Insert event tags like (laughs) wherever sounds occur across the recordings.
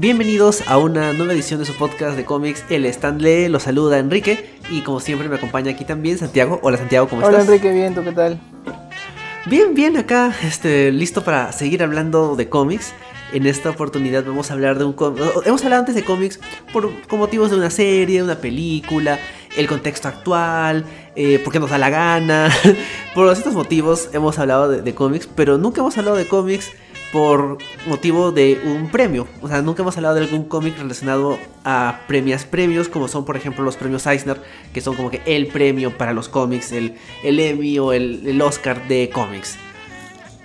Bienvenidos a una nueva edición de su podcast de cómics El Stanley. Los saluda Enrique y como siempre me acompaña aquí también Santiago. Hola Santiago, ¿cómo Hola estás? Enrique, bien, ¿tú qué tal? Bien, bien, acá, este, listo para seguir hablando de cómics. En esta oportunidad vamos a hablar de un cómic. Hemos hablado antes de cómics por, con motivos de una serie, una película, el contexto actual, eh, porque nos da la gana. (laughs) por estos motivos hemos hablado de, de cómics, pero nunca hemos hablado de cómics por motivo de un premio. O sea, nunca hemos hablado de algún cómic relacionado a premios premios, como son por ejemplo los premios Eisner, que son como que el premio para los cómics, el, el Emmy o el, el Oscar de cómics.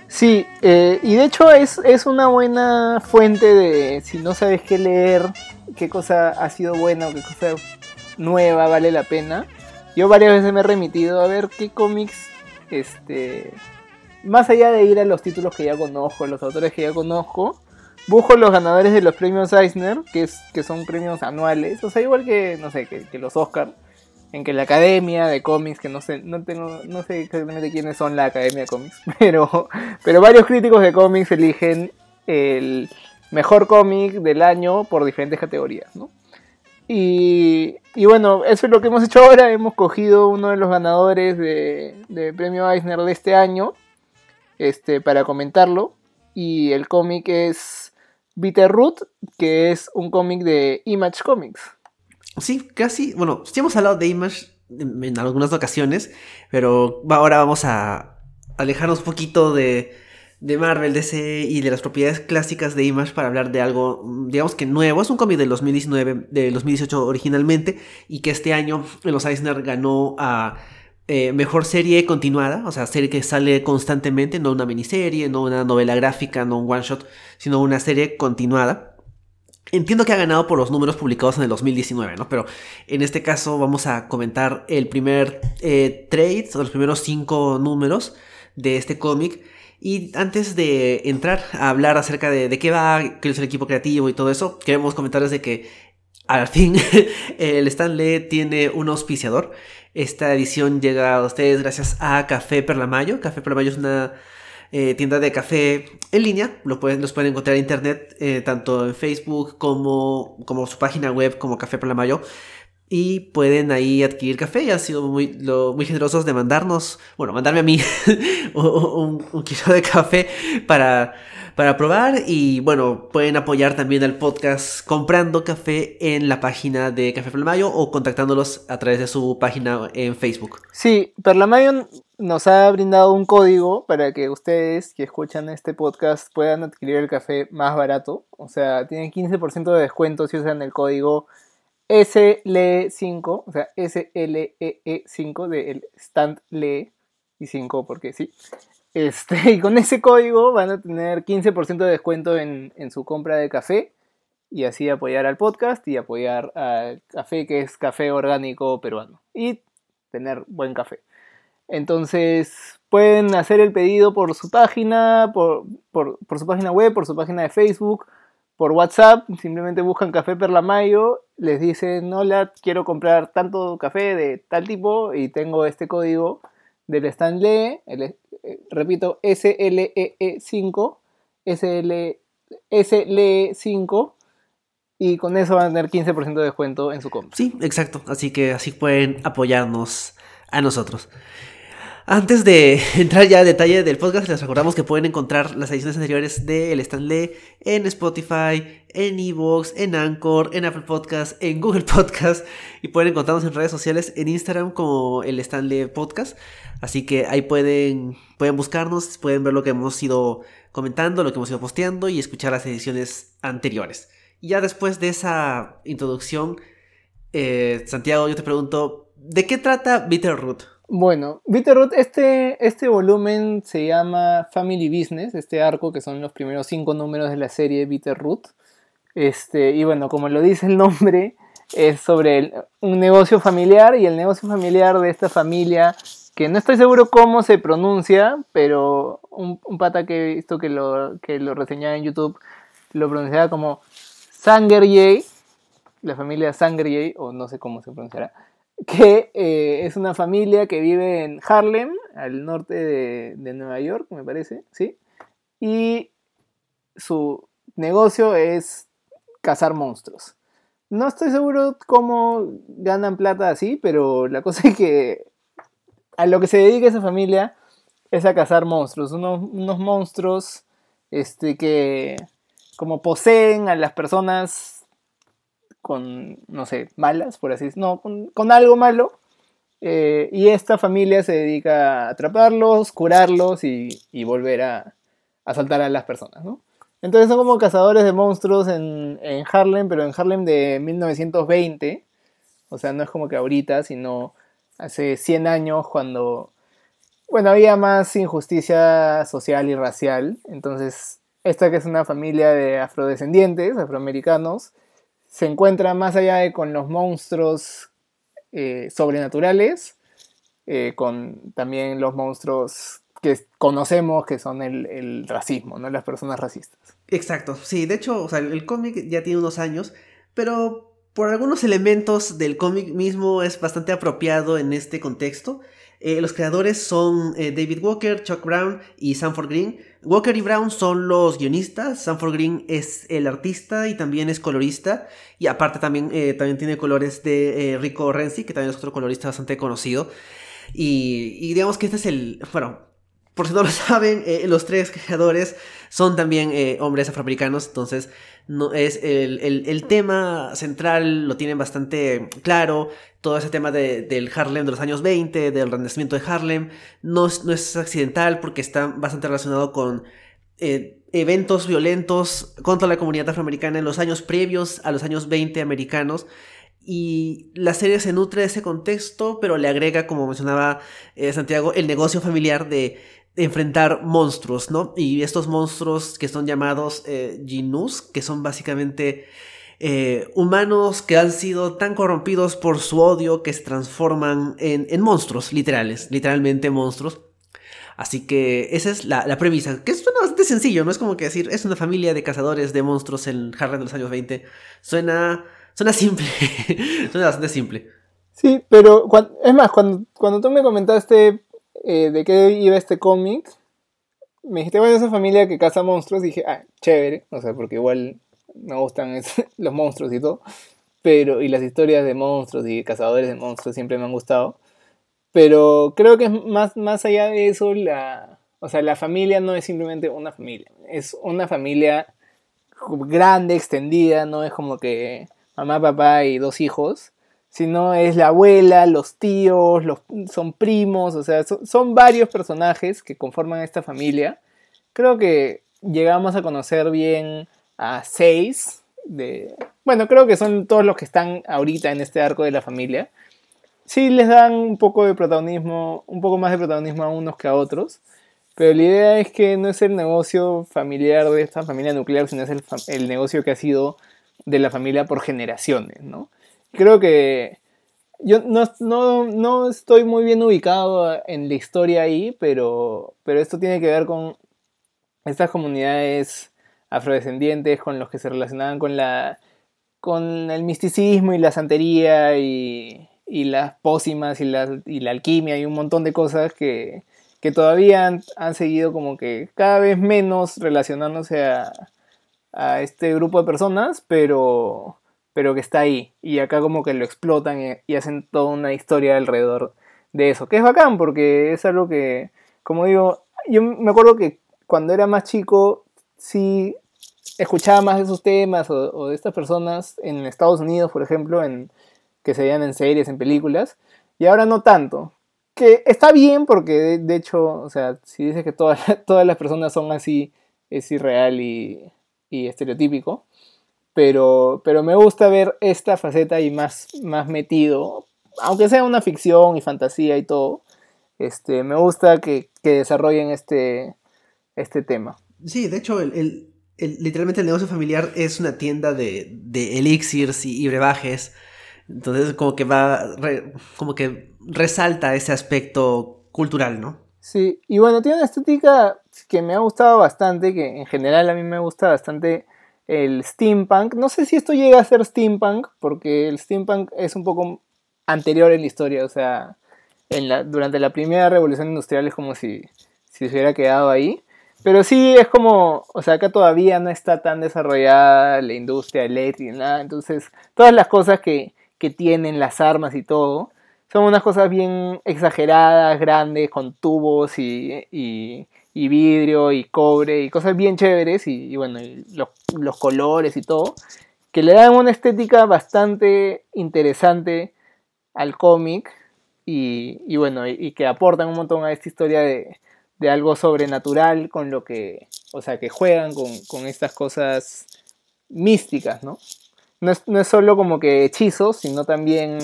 Sí, eh, y de hecho es, es una buena fuente de si no sabes qué leer, qué cosa ha sido buena o qué cosa nueva vale la pena. Yo varias veces me he remitido a ver qué cómics, este, más allá de ir a los títulos que ya conozco, los autores que ya conozco, busco los ganadores de los premios Eisner, que, son premios anuales, o sea, igual que, no sé, que, los Oscar, en que la academia de cómics, que no sé, no tengo, no sé exactamente quiénes son la academia de cómics, (laughs) pero, varios críticos de cómics eligen el mejor cómic del año por diferentes categorías. Y, y, bueno, eso es lo que hemos hecho ahora. Hemos cogido uno de los ganadores de, de premio Eisner de este año este, para comentarlo. Y el cómic es Bitterroot, que es un cómic de Image Comics. Sí, casi. Bueno, sí hemos hablado de Image en, algunas ocasiones, pero ahora vamos a alejarnos un poquito de, de Marvel, DC y de las propiedades clásicas de Image para hablar de algo, digamos que nuevo. Es un cómic del 2019, del 2018 originalmente, y que este año los Eisner ganó a eh, mejor serie continuada, o sea, serie que sale constantemente, no una miniserie, no una novela gráfica, no un one shot, sino una serie continuada. Entiendo que ha ganado por los números publicados en el 2019, ¿no? Pero en este caso vamos a comentar el primer eh, trade, los primeros cinco números de este cómic. Y antes de entrar a hablar acerca de, de qué va, qué es el equipo creativo y todo eso, queremos comentarles de que al fin (laughs) el Stanley tiene un auspiciador. Esta edición llega a ustedes gracias a Café Perlamayo. Café Perlamayo es una eh, tienda de café en línea. Lo pueden, los pueden encontrar en internet, eh, tanto en Facebook como, como su página web, como Café Perlamayo. Y pueden ahí adquirir café. Y han sido muy, lo, muy generosos de mandarnos, bueno, mandarme a mí (laughs) un, un, kilo de café para, para probar. Y bueno, pueden apoyar también al podcast comprando café en la página de Café Perlamayo o contactándolos a través de su página en Facebook. Sí, Perlamayo nos ha brindado un código para que ustedes que escuchan este podcast puedan adquirir el café más barato. O sea, tienen 15% de descuento si usan el código SLE5, o sea, SLEE5 del stand LE y 5 porque sí. Este, (laughs) y con ese código van a tener 15% de descuento en, su compra de café y así apoyar al podcast y apoyar al café que es café orgánico peruano y tener buen café. Entonces pueden hacer el pedido por su página, por, su página web, por su página de Facebook, por WhatsApp, simplemente buscan Café Perlamayo, les dicen, hola, quiero comprar tanto café de tal tipo y tengo este código del Stanley, repito, SLEE5, SL, SLE5, y con eso van a tener 15% de descuento en su compra. Sí, exacto, así que así pueden apoyarnos a nosotros. Antes de (laughs) entrar ya a detalle del podcast, les recordamos que pueden encontrar las ediciones anteriores de El Stanley en Spotify, en Evox, en Anchor, en Apple Podcast, en Google (laughs) Podcast y pueden encontrarnos en redes sociales en Instagram como El Stanley Podcast. Así que ahí pueden, pueden buscarnos, pueden ver lo que hemos ido comentando, lo que hemos ido posteando y escuchar las ediciones anteriores. Y ya después de esa introducción, eh, Santiago, yo te pregunto, ¿de qué trata Bitterroot? Bueno, Bitterroot, este, este volumen se llama Family Business, este arco que son los primeros cinco números de la serie Bitterroot. Este, y bueno, como lo dice el nombre, es sobre un negocio familiar y el negocio familiar de esta familia, que no estoy seguro cómo se pronuncia, pero un, un pata que he visto que lo, que lo reseñaba en YouTube lo pronunciaba como Sangerjay, la familia Sangerjay, o no sé cómo se pronunciará que eh, es una familia que vive en Harlem, al norte de, de, Nueva York, me parece, ¿sí? Y su negocio es cazar monstruos. No estoy seguro cómo ganan plata así, pero la cosa es que a lo que se dedica esa familia es a cazar monstruos, unos, unos monstruos este, que como poseen a las personas con, no sé, malas, por así decirlo, no, con, algo malo. Eh, y esta familia se dedica a atraparlos, curarlos y, volver a, a saltar a las personas, ¿no? Entonces son como cazadores de monstruos en, en, Harlem, pero en Harlem de 1920. O sea, no es como que ahorita, sino hace 100 años cuando, bueno, había más injusticia social y racial. Entonces, esta que es una familia de afrodescendientes, afroamericanos, se encuentra más allá de con los monstruos eh, sobrenaturales, eh, con también los monstruos que conocemos que son el, racismo, ¿no? Las personas racistas. Exacto, sí, de hecho, o sea, el cómic ya tiene unos años, pero por algunos elementos del cómic mismo es bastante apropiado en este contexto. Eh, los creadores son eh, David Walker, Chuck Brown y Sanford Green. Walker y Brown son los guionistas, Sanford Green es el artista y también es colorista. Y aparte también, eh, también tiene colores de Rico Renzi, que también es otro colorista bastante conocido. Y, y digamos que este es el, bueno, por si no lo (laughs) saben, los tres creadores son también hombres afroamericanos, entonces no, es el, tema central lo tienen bastante claro, todo ese tema del Harlem de los años 20, del renacimiento de Harlem, no, no es accidental porque está bastante relacionado con eh, eventos violentos contra la comunidad afroamericana en los años previos a los años 20 americanos. Y la serie se nutre de ese contexto, pero le agrega, como mencionaba Santiago, el negocio familiar de enfrentar monstruos, ¿no? Y estos monstruos que son llamados eh, que son básicamente eh, humanos que han sido tan corrompidos por su odio que se transforman en, monstruos, literales, literalmente monstruos. Así que esa es la, premisa, que suena bastante sencillo, no es como que decir, es una familia de cazadores de monstruos en Harlem de los años 20. Suena, suena simple, (laughs) suena bastante simple. Sí, pero es más, cuando, cuando tú me comentaste eh, de qué iba este cómic, me dijiste, bueno, esa familia que caza monstruos, dije, ah, chévere, o sea, porque igual me gustan (laughs) los monstruos y todo, pero, y las historias de monstruos y cazadores de monstruos siempre me han gustado, pero creo que es más, más allá de eso, la, o sea, la familia no es simplemente una familia, es una familia grande, extendida, no es como que mamá, papá y dos hijos, sino es la abuela, los tíos, los, son primos, o sea, son, varios personajes que conforman esta familia. Creo que llegamos a conocer bien a seis de... Bueno, creo que son todos los que están ahorita en este arco de la familia. Sí les dan un poco de protagonismo, un poco más de protagonismo a unos que a otros, pero la idea es que no es el negocio familiar de esta familia nuclear, sino es el, el negocio que ha sido de la familia por generaciones, ¿no? Creo que yo no, estoy muy bien ubicado en la historia ahí, pero, pero esto tiene que ver con estas comunidades afrodescendientes con los que se relacionaban con la con el misticismo y la santería y, las pócimas y la, y la, alquimia y un montón de cosas que, todavía han, seguido como que cada vez menos relacionándose a, a este grupo de personas, pero, pero que está ahí. Y acá como que lo explotan y, hacen toda una historia alrededor de eso. Que es bacán porque es algo que, como digo, yo me acuerdo que cuando era más chico, sí escuchaba más de esos temas o, de estas personas en Estados Unidos, por ejemplo, en, que se veían en series, en películas, y ahora no tanto. Que está bien porque de, hecho, o sea, si dices que todas, (laughs) todas las personas son así, es irreal y, y estereotípico pero, pero me gusta ver esta faceta y más, más metido, aunque sea una ficción y fantasía y todo, este, me gusta que, desarrollen este, este tema. Sí, de hecho, el, literalmente el negocio familiar es una tienda de, de elixirs y, brebajes, entonces como que va, como que resalta ese aspecto cultural, ¿no? Sí, y bueno, tiene una estética que me ha gustado bastante, que en general a mí me gusta bastante el steampunk. No sé si esto llega a ser steampunk, porque el steampunk es un poco anterior en la historia, o sea, en la, durante la primera revolución industrial es como si, si se hubiera quedado ahí. Pero sí es como, o sea, acá todavía no está tan desarrollada la industria eléctrica y nada. Entonces, todas las cosas que, que tienen, las armas y todo, son unas cosas bien exageradas, grandes, con tubos y, vidrio y cobre y cosas bien chéveres y, bueno, los, los, colores y todo, que le dan una estética bastante interesante al cómic y, y, bueno, y, que aportan un montón a esta historia de, de, algo sobrenatural con lo que, o sea, que juegan con, con estas cosas místicas, ¿no? No es, no es solo como que hechizos, sino también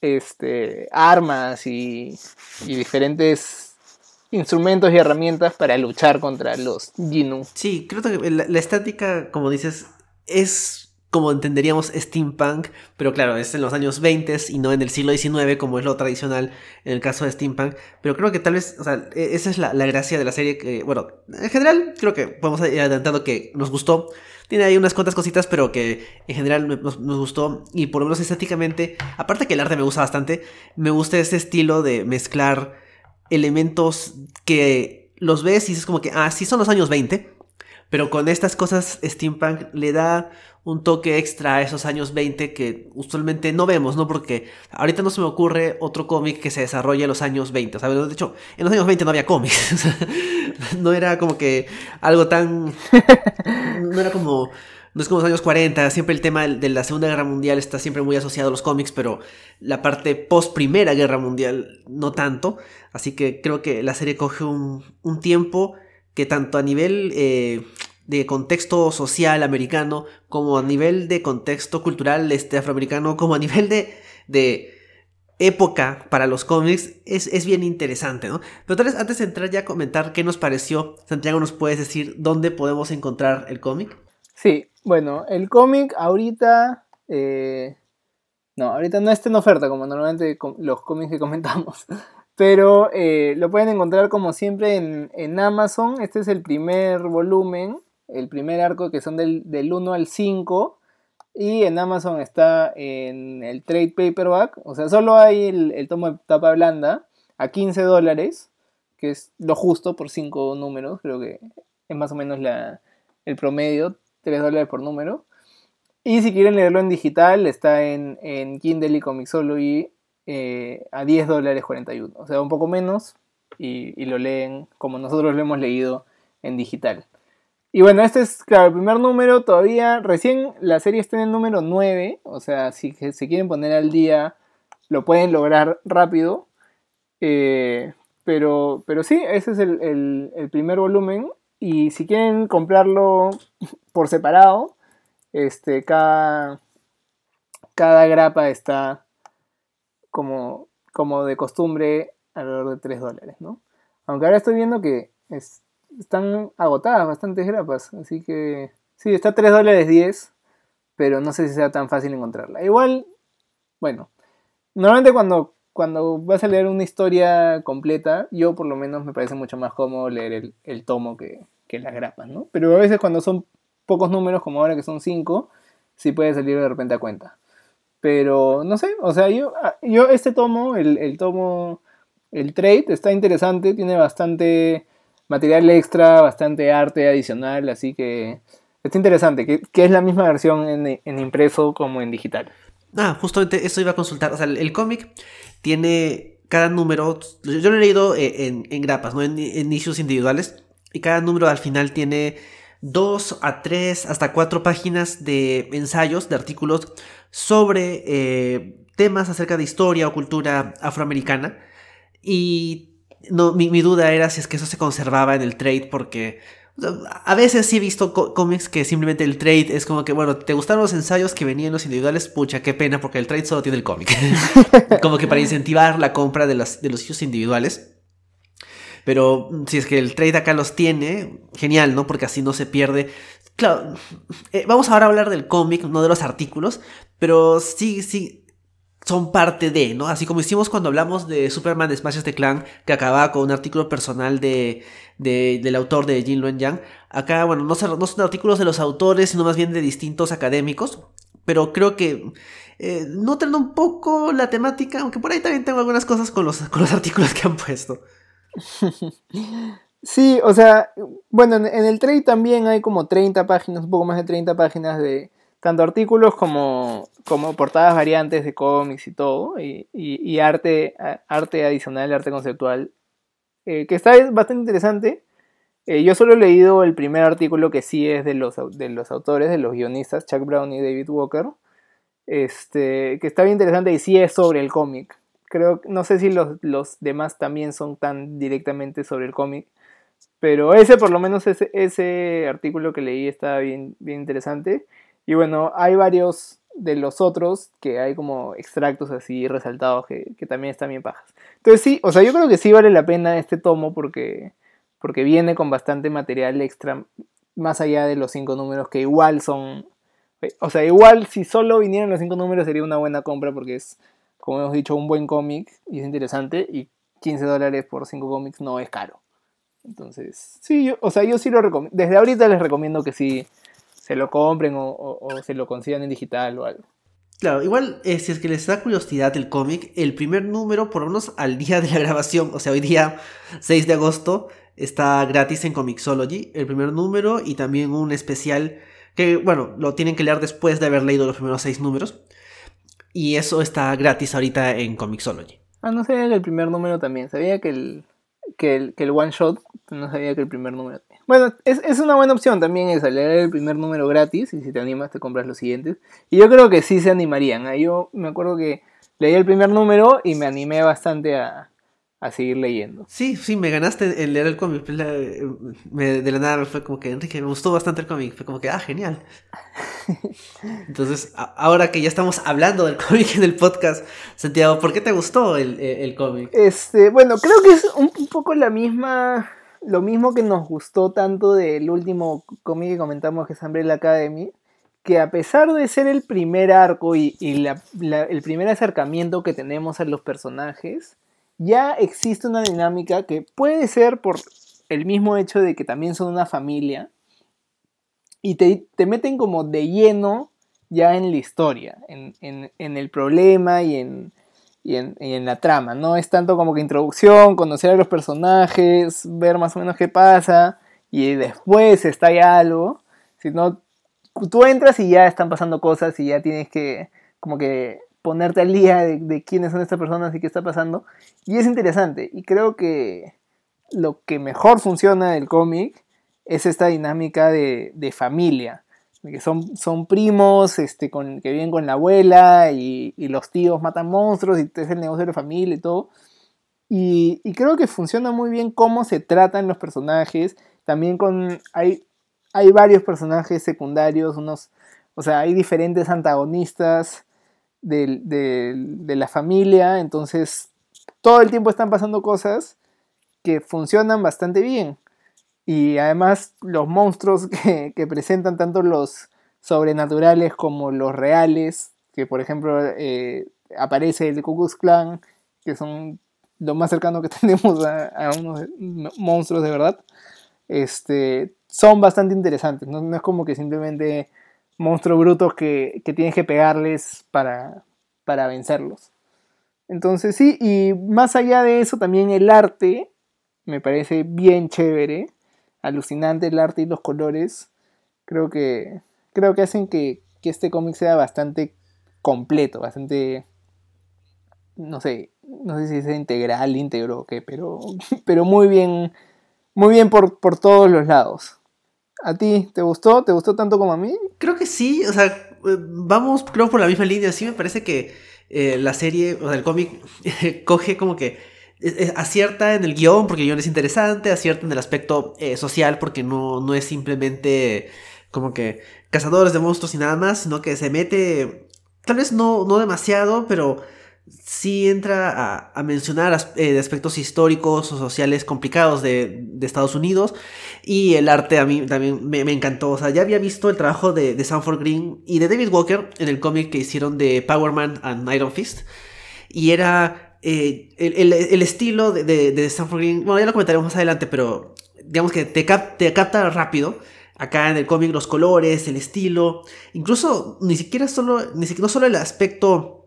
este, armas y, y diferentes instrumentos y herramientas para luchar contra los Ginu. Sí, creo que la, estática, como dices, es como entenderíamos steampunk, pero claro, es en los años 20 y no en el siglo XIX como es lo tradicional en el caso de steampunk, pero creo que tal vez, o sea, e, esa es la, la gracia de la serie que, bueno, en general creo que podemos ir adelantando que nos gustó, tiene ahí unas cuantas cositas, pero que en general nos, gustó. Y por lo menos estéticamente, aparte que el arte me gusta bastante, me gusta ese estilo de mezclar elementos que los ves y es como que, ah, sí son los años 20. Pero con estas cosas steampunk le da un toque extra a esos años 20 que usualmente no vemos, ¿no? Porque ahorita no se me ocurre otro cómic que se desarrolle en los años 20, ¿sabes? De hecho, en los años 20 no había cómics, (laughs) no era como que algo tan... (laughs) no era como... No es como los años 40, siempre el tema de la Segunda Guerra Mundial está siempre muy asociado a los cómics, pero la parte post Primera Guerra Mundial no tanto. Así que creo que la serie coge un, tiempo que tanto a nivel eh, de contexto social americano, como a nivel de contexto cultural este, afroamericano, como a nivel de, de época para los cómics, es, es, bien interesante, ¿no? Pero tal vez antes de entrar ya a comentar qué nos pareció, Santiago, ¿nos puedes decir dónde podemos encontrar el cómic? Sí, bueno, el cómic ahorita... Eh, no, ahorita no está en oferta, como normalmente los cómics que (laughs) comentamos. Pero eh, lo pueden encontrar como siempre en, en Amazon. Este es el primer volumen el primer arco que son del, 1 al 5. Y en Amazon está en el trade paperback. O sea, solo hay el, tomo de tapa blanda a 15 dólares. Que es lo justo por 5 números. Creo que es más o menos la, el promedio. 3 dólares por número. Y si quieren leerlo en digital, está en, en Kindle y Comixology eh, a 10 dólares 41. O sea, un poco menos. Y, lo leen como nosotros lo hemos leído en digital. Y bueno, este es, claro, el primer número todavía, recién la serie está en el número 9, o sea, si se quieren poner al día, lo pueden lograr rápido. Eh, pero, pero sí, ese es el, primer volumen. Y si quieren comprarlo por separado, este, cada, cada grapa está como, como de costumbre alrededor de 3 dólares, ¿no? Aunque ahora estoy viendo que es, están agotadas bastantes grapas. Así que sí, está 3 dólares 10. Pero no sé si sea tan fácil encontrarla. Igual, bueno, normalmente cuando, cuando vas a leer una historia completa, yo por lo menos me parece mucho más cómodo leer el, tomo que, que, las grapas, ¿no? Pero a veces cuando son pocos números, como ahora que son 5, sí puede salir de repente a cuenta. Pero no sé, o sea, yo, yo este tomo, el, el tomo, el trade, está interesante, tiene bastante material extra, bastante arte adicional, así que está interesante, que, es la misma versión en, impreso como en digital. Ah, justamente eso iba a consultar. O sea, el, cómic tiene cada número. Yo lo he leído eh, en, grapas, ¿no? En, en, issues individuales. Y cada número al final tiene dos a tres, hasta cuatro páginas de ensayos, de artículos sobre eh, temas acerca de historia o cultura afroamericana. Y no, mi, duda era si es que eso se conservaba en el trade porque a veces sí he visto cómics que simplemente el trade es como que, bueno, ¿te gustaron los ensayos que venían los individuales? Pucha, qué pena porque el trade solo tiene el cómic. (laughs) como que para incentivar la compra de, las, de los sitios individuales. Pero si es que el trade acá los tiene, genial, ¿no? Porque así no se pierde. Claro, eh, vamos ahora a hablar del cómic, no de los artículos, pero sí, sí, son parte de, ¿no? Así como hicimos cuando hablamos de Superman Smashes the Clan, que acababa con un artículo personal de, del autor de Jin Luen Yang. Acá, bueno, no son, no son, artículos de los autores, sino más bien de distintos académicos. Pero creo que eh, nutren un poco la temática, aunque por ahí también tengo algunas cosas con los, (laughs) con los artículos que han puesto. (laughs) Sí, o sea, bueno, en, el trade también hay como 30 páginas, un poco más de 30 páginas de tanto artículos como, como portadas variantes de cómics y todo, y, arte, arte adicional, arte conceptual, eh, que está bastante interesante. Eh, yo solo he leído el primer artículo que sí es de los, de los autores, de los guionistas, Chuck Brown y David Walker, este, que está bien interesante y sí es sobre el cómic. Creo, no sé si los, los demás también son tan directamente sobre el cómic, pero ese, por lo menos, ese, ese artículo que leí está bien, bien interesante. Y bueno, hay varios de los otros que hay como extractos así resaltados que, que, también están bien pajas. Entonces sí, o sea, yo creo que sí vale la pena este tomo porque, porque viene con bastante material extra más allá de los cinco números que igual son... O sea, igual si solo vinieran los cinco números sería una buena compra porque es, como hemos dicho, un buen cómic y es interesante y 15 dólares por cinco cómics no es caro. Entonces, sí, yo, o sea, yo sí lo recomiendo. Desde ahorita les recomiendo que sí se lo compren o, se lo consigan en digital o algo. Claro, igual, eh, si es que les da curiosidad el cómic, el primer número, por lo menos al día de la grabación, o sea, hoy día 6 de agosto, está gratis en Comixology, el primer número y también un especial que, bueno, lo tienen que leer después de haber leído los primeros 6 números. Y eso está gratis ahorita en Comixology. Ah, no sabía que el primer número también, sabía que el, que el, que el one shot, no sabía que el primer número. Bueno, es, es una buena opción también es leer el primer número gratis y si te animas te compras los siguientes. Y yo creo que sí se animarían. ¿eh? Yo me acuerdo que leí el primer número y me animé bastante a, a seguir leyendo. Sí, sí, me ganaste en leer el cómic. Pues, de la nada fue como que, Enrique, me gustó bastante el cómic. Fue como que, ah, genial. (laughs) Entonces, ahora que ya estamos hablando del cómic en el podcast, Santiago, ¿por qué te gustó el, el, cómic? Este, bueno, creo que es un, poco la misma, lo mismo que nos gustó tanto del último cómic que comentamos que es Umbrella Academy, que a pesar de ser el primer arco y, el primer acercamiento que tenemos a los personajes, ya existe una dinámica que puede ser por el mismo hecho de que también son una familia y te, meten como de lleno ya en la historia, en, el problema y en, en, la trama. No es tanto como que introducción, conocer a los personajes, ver más o menos qué pasa y después estalla algo, sino tú entras y ya están pasando cosas y ya tienes que como que ponerte al día de, quiénes son estas personas y qué está pasando. Y es interesante. Y creo que lo que mejor funciona del cómic es esta dinámica de, familia. Que son, son primos este, con, que viven con la abuela y, los tíos matan monstruos y es el negocio de la familia y todo. Y, y, creo que funciona muy bien cómo se tratan los personajes. También con. Hay, hay varios personajes secundarios, unos. O sea, hay diferentes antagonistas de, la familia, entonces todo el tiempo están pasando cosas que funcionan bastante bien. Y además los monstruos (laughs) que, presentan tanto los sobrenaturales como los reales, que por ejemplo eh, aparece el Ku Klux Klan, que son lo más cercano que (laughs) tenemos a, unos monstruos de verdad, este, son bastante interesantes. no es como que simplemente monstruos brutos que, tienes que pegarles para, para vencerlos. Entonces sí, y más allá de eso también el arte me parece bien chévere, alucinante el arte y los colores. Creo que, creo que hacen que, que este cómic sea bastante completo, bastante, no sé, no sé si es integral, íntegro o qué, pero, (laughs) pero muy bien, muy bien por, por todos los lados. ¿A ti te gustó? ¿Te gustó tanto como a mí? Creo que sí, o sea, eh, vamos, creo, por la misma línea. Sí, me parece que eh, la serie, o sea, el cómic, (laughs) coge como que acierta en el guion porque el guion es interesante, acierta en el aspecto eh, social porque no, no es simplemente como que cazadores de monstruos y nada más, sino que se mete, tal vez no, no demasiado, pero sí entra a, mencionar eh, aspectos históricos o sociales complicados de, Estados Unidos y el arte a mí también me, encantó. O sea, ya había visto el trabajo de, de Sanford Green y de David Walker en el cómic que hicieron de Power Man and Iron Fist y era eh, el, estilo de, de, Sanford Green, bueno, ya lo comentaremos más adelante, pero digamos que te, te capta rápido. Acá en el cómic los colores, el estilo, incluso ni siquiera solo, ni siquiera no solo el aspecto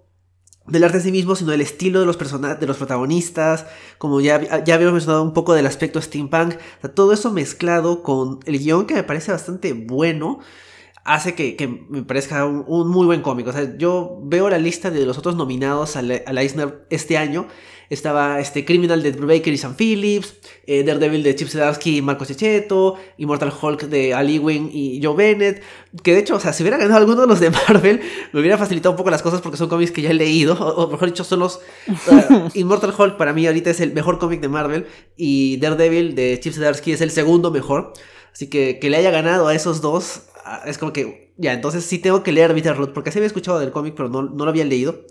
del arte en sí mismo, sino del estilo de los, de los protagonistas, como ya, ya habíamos mencionado un poco del aspecto steampunk, todo eso mezclado con el guion que me parece bastante bueno, hace que, me parezca un, muy buen cómic. O sea, yo veo la lista de los otros nominados al, al Eisner este año estaba este Criminal de Drew Baker y Sam Phillips, eh, Daredevil de Chip Zdarsky y Marco Checheto, Immortal Hulk de Ali Wing y Joe Bennett, que de hecho, o sea, si hubiera ganado (laughs) alguno de los de Marvel, me hubiera facilitado un poco las cosas porque son cómics que ya he leído, o, mejor dicho, son los... (laughs) Immortal Hulk para mí ahorita es el mejor cómic de Marvel y Daredevil de Chip Zdarsky es el segundo mejor, así que que le haya ganado a esos dos es como que ya, entonces sí tengo que leer Bitterroot, porque así había escuchado del cómic, pero no, no lo había leído.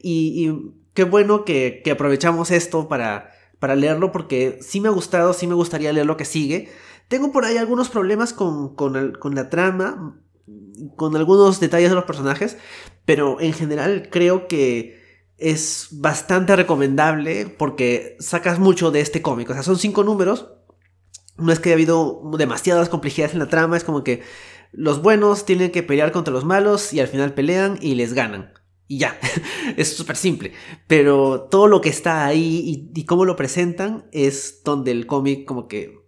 y, qué bueno que, aprovechamos esto para, para leerlo porque sí me ha gustado, sí me gustaría leer lo que sigue. Tengo por ahí algunos problemas con, la trama, con algunos detalles de los personajes, pero en general creo que es bastante recomendable porque sacas mucho de este cómic. O sea, son cinco números. No es que haya habido demasiadas complejidades en la trama, es como que los buenos tienen que pelear contra los malos y al final pelean y les ganan y ya, (laughs) es súper simple. Pero todo lo que está ahí y, cómo lo presentan es donde el cómic como que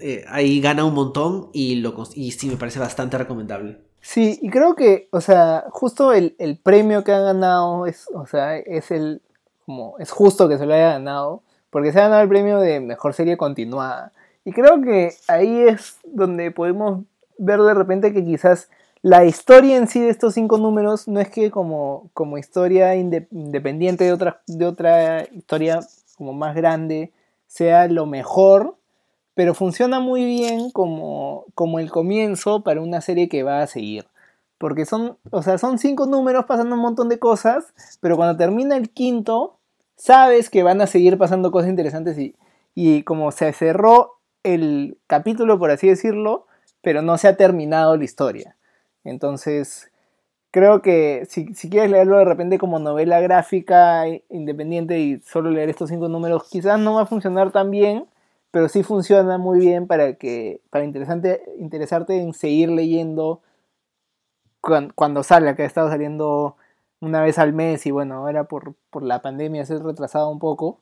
eh, ahí gana un montón y, lo, y sí me parece bastante recomendable. Sí, y creo que, o sea, justo el, premio que ha ganado es, o sea, es el, como, es justo que se lo haya ganado, porque se ha ganado el premio de mejor serie continuada. Y creo que ahí es donde podemos ver de repente que quizás la historia en sí de estos cinco números no es que como, como historia independiente de otra, de otra historia como más grande sea lo mejor, pero funciona muy bien como, como el comienzo para una serie que va a seguir. Porque son, o sea, son cinco números pasando un montón de cosas, pero cuando termina el quinto, sabes que van a seguir pasando cosas interesantes y, y como se cerró el capítulo, por así decirlo, pero no se ha terminado la historia. Entonces, creo que si, quieres leerlo de repente como novela gráfica independiente y solo leer estos cinco números, quizás no va a funcionar tan bien, pero sí funciona muy bien para que para interesante, interesarte en seguir leyendo cuando, cuando salga, que ha estado saliendo una vez al mes y bueno, ahora por, la pandemia se ha retrasado un poco,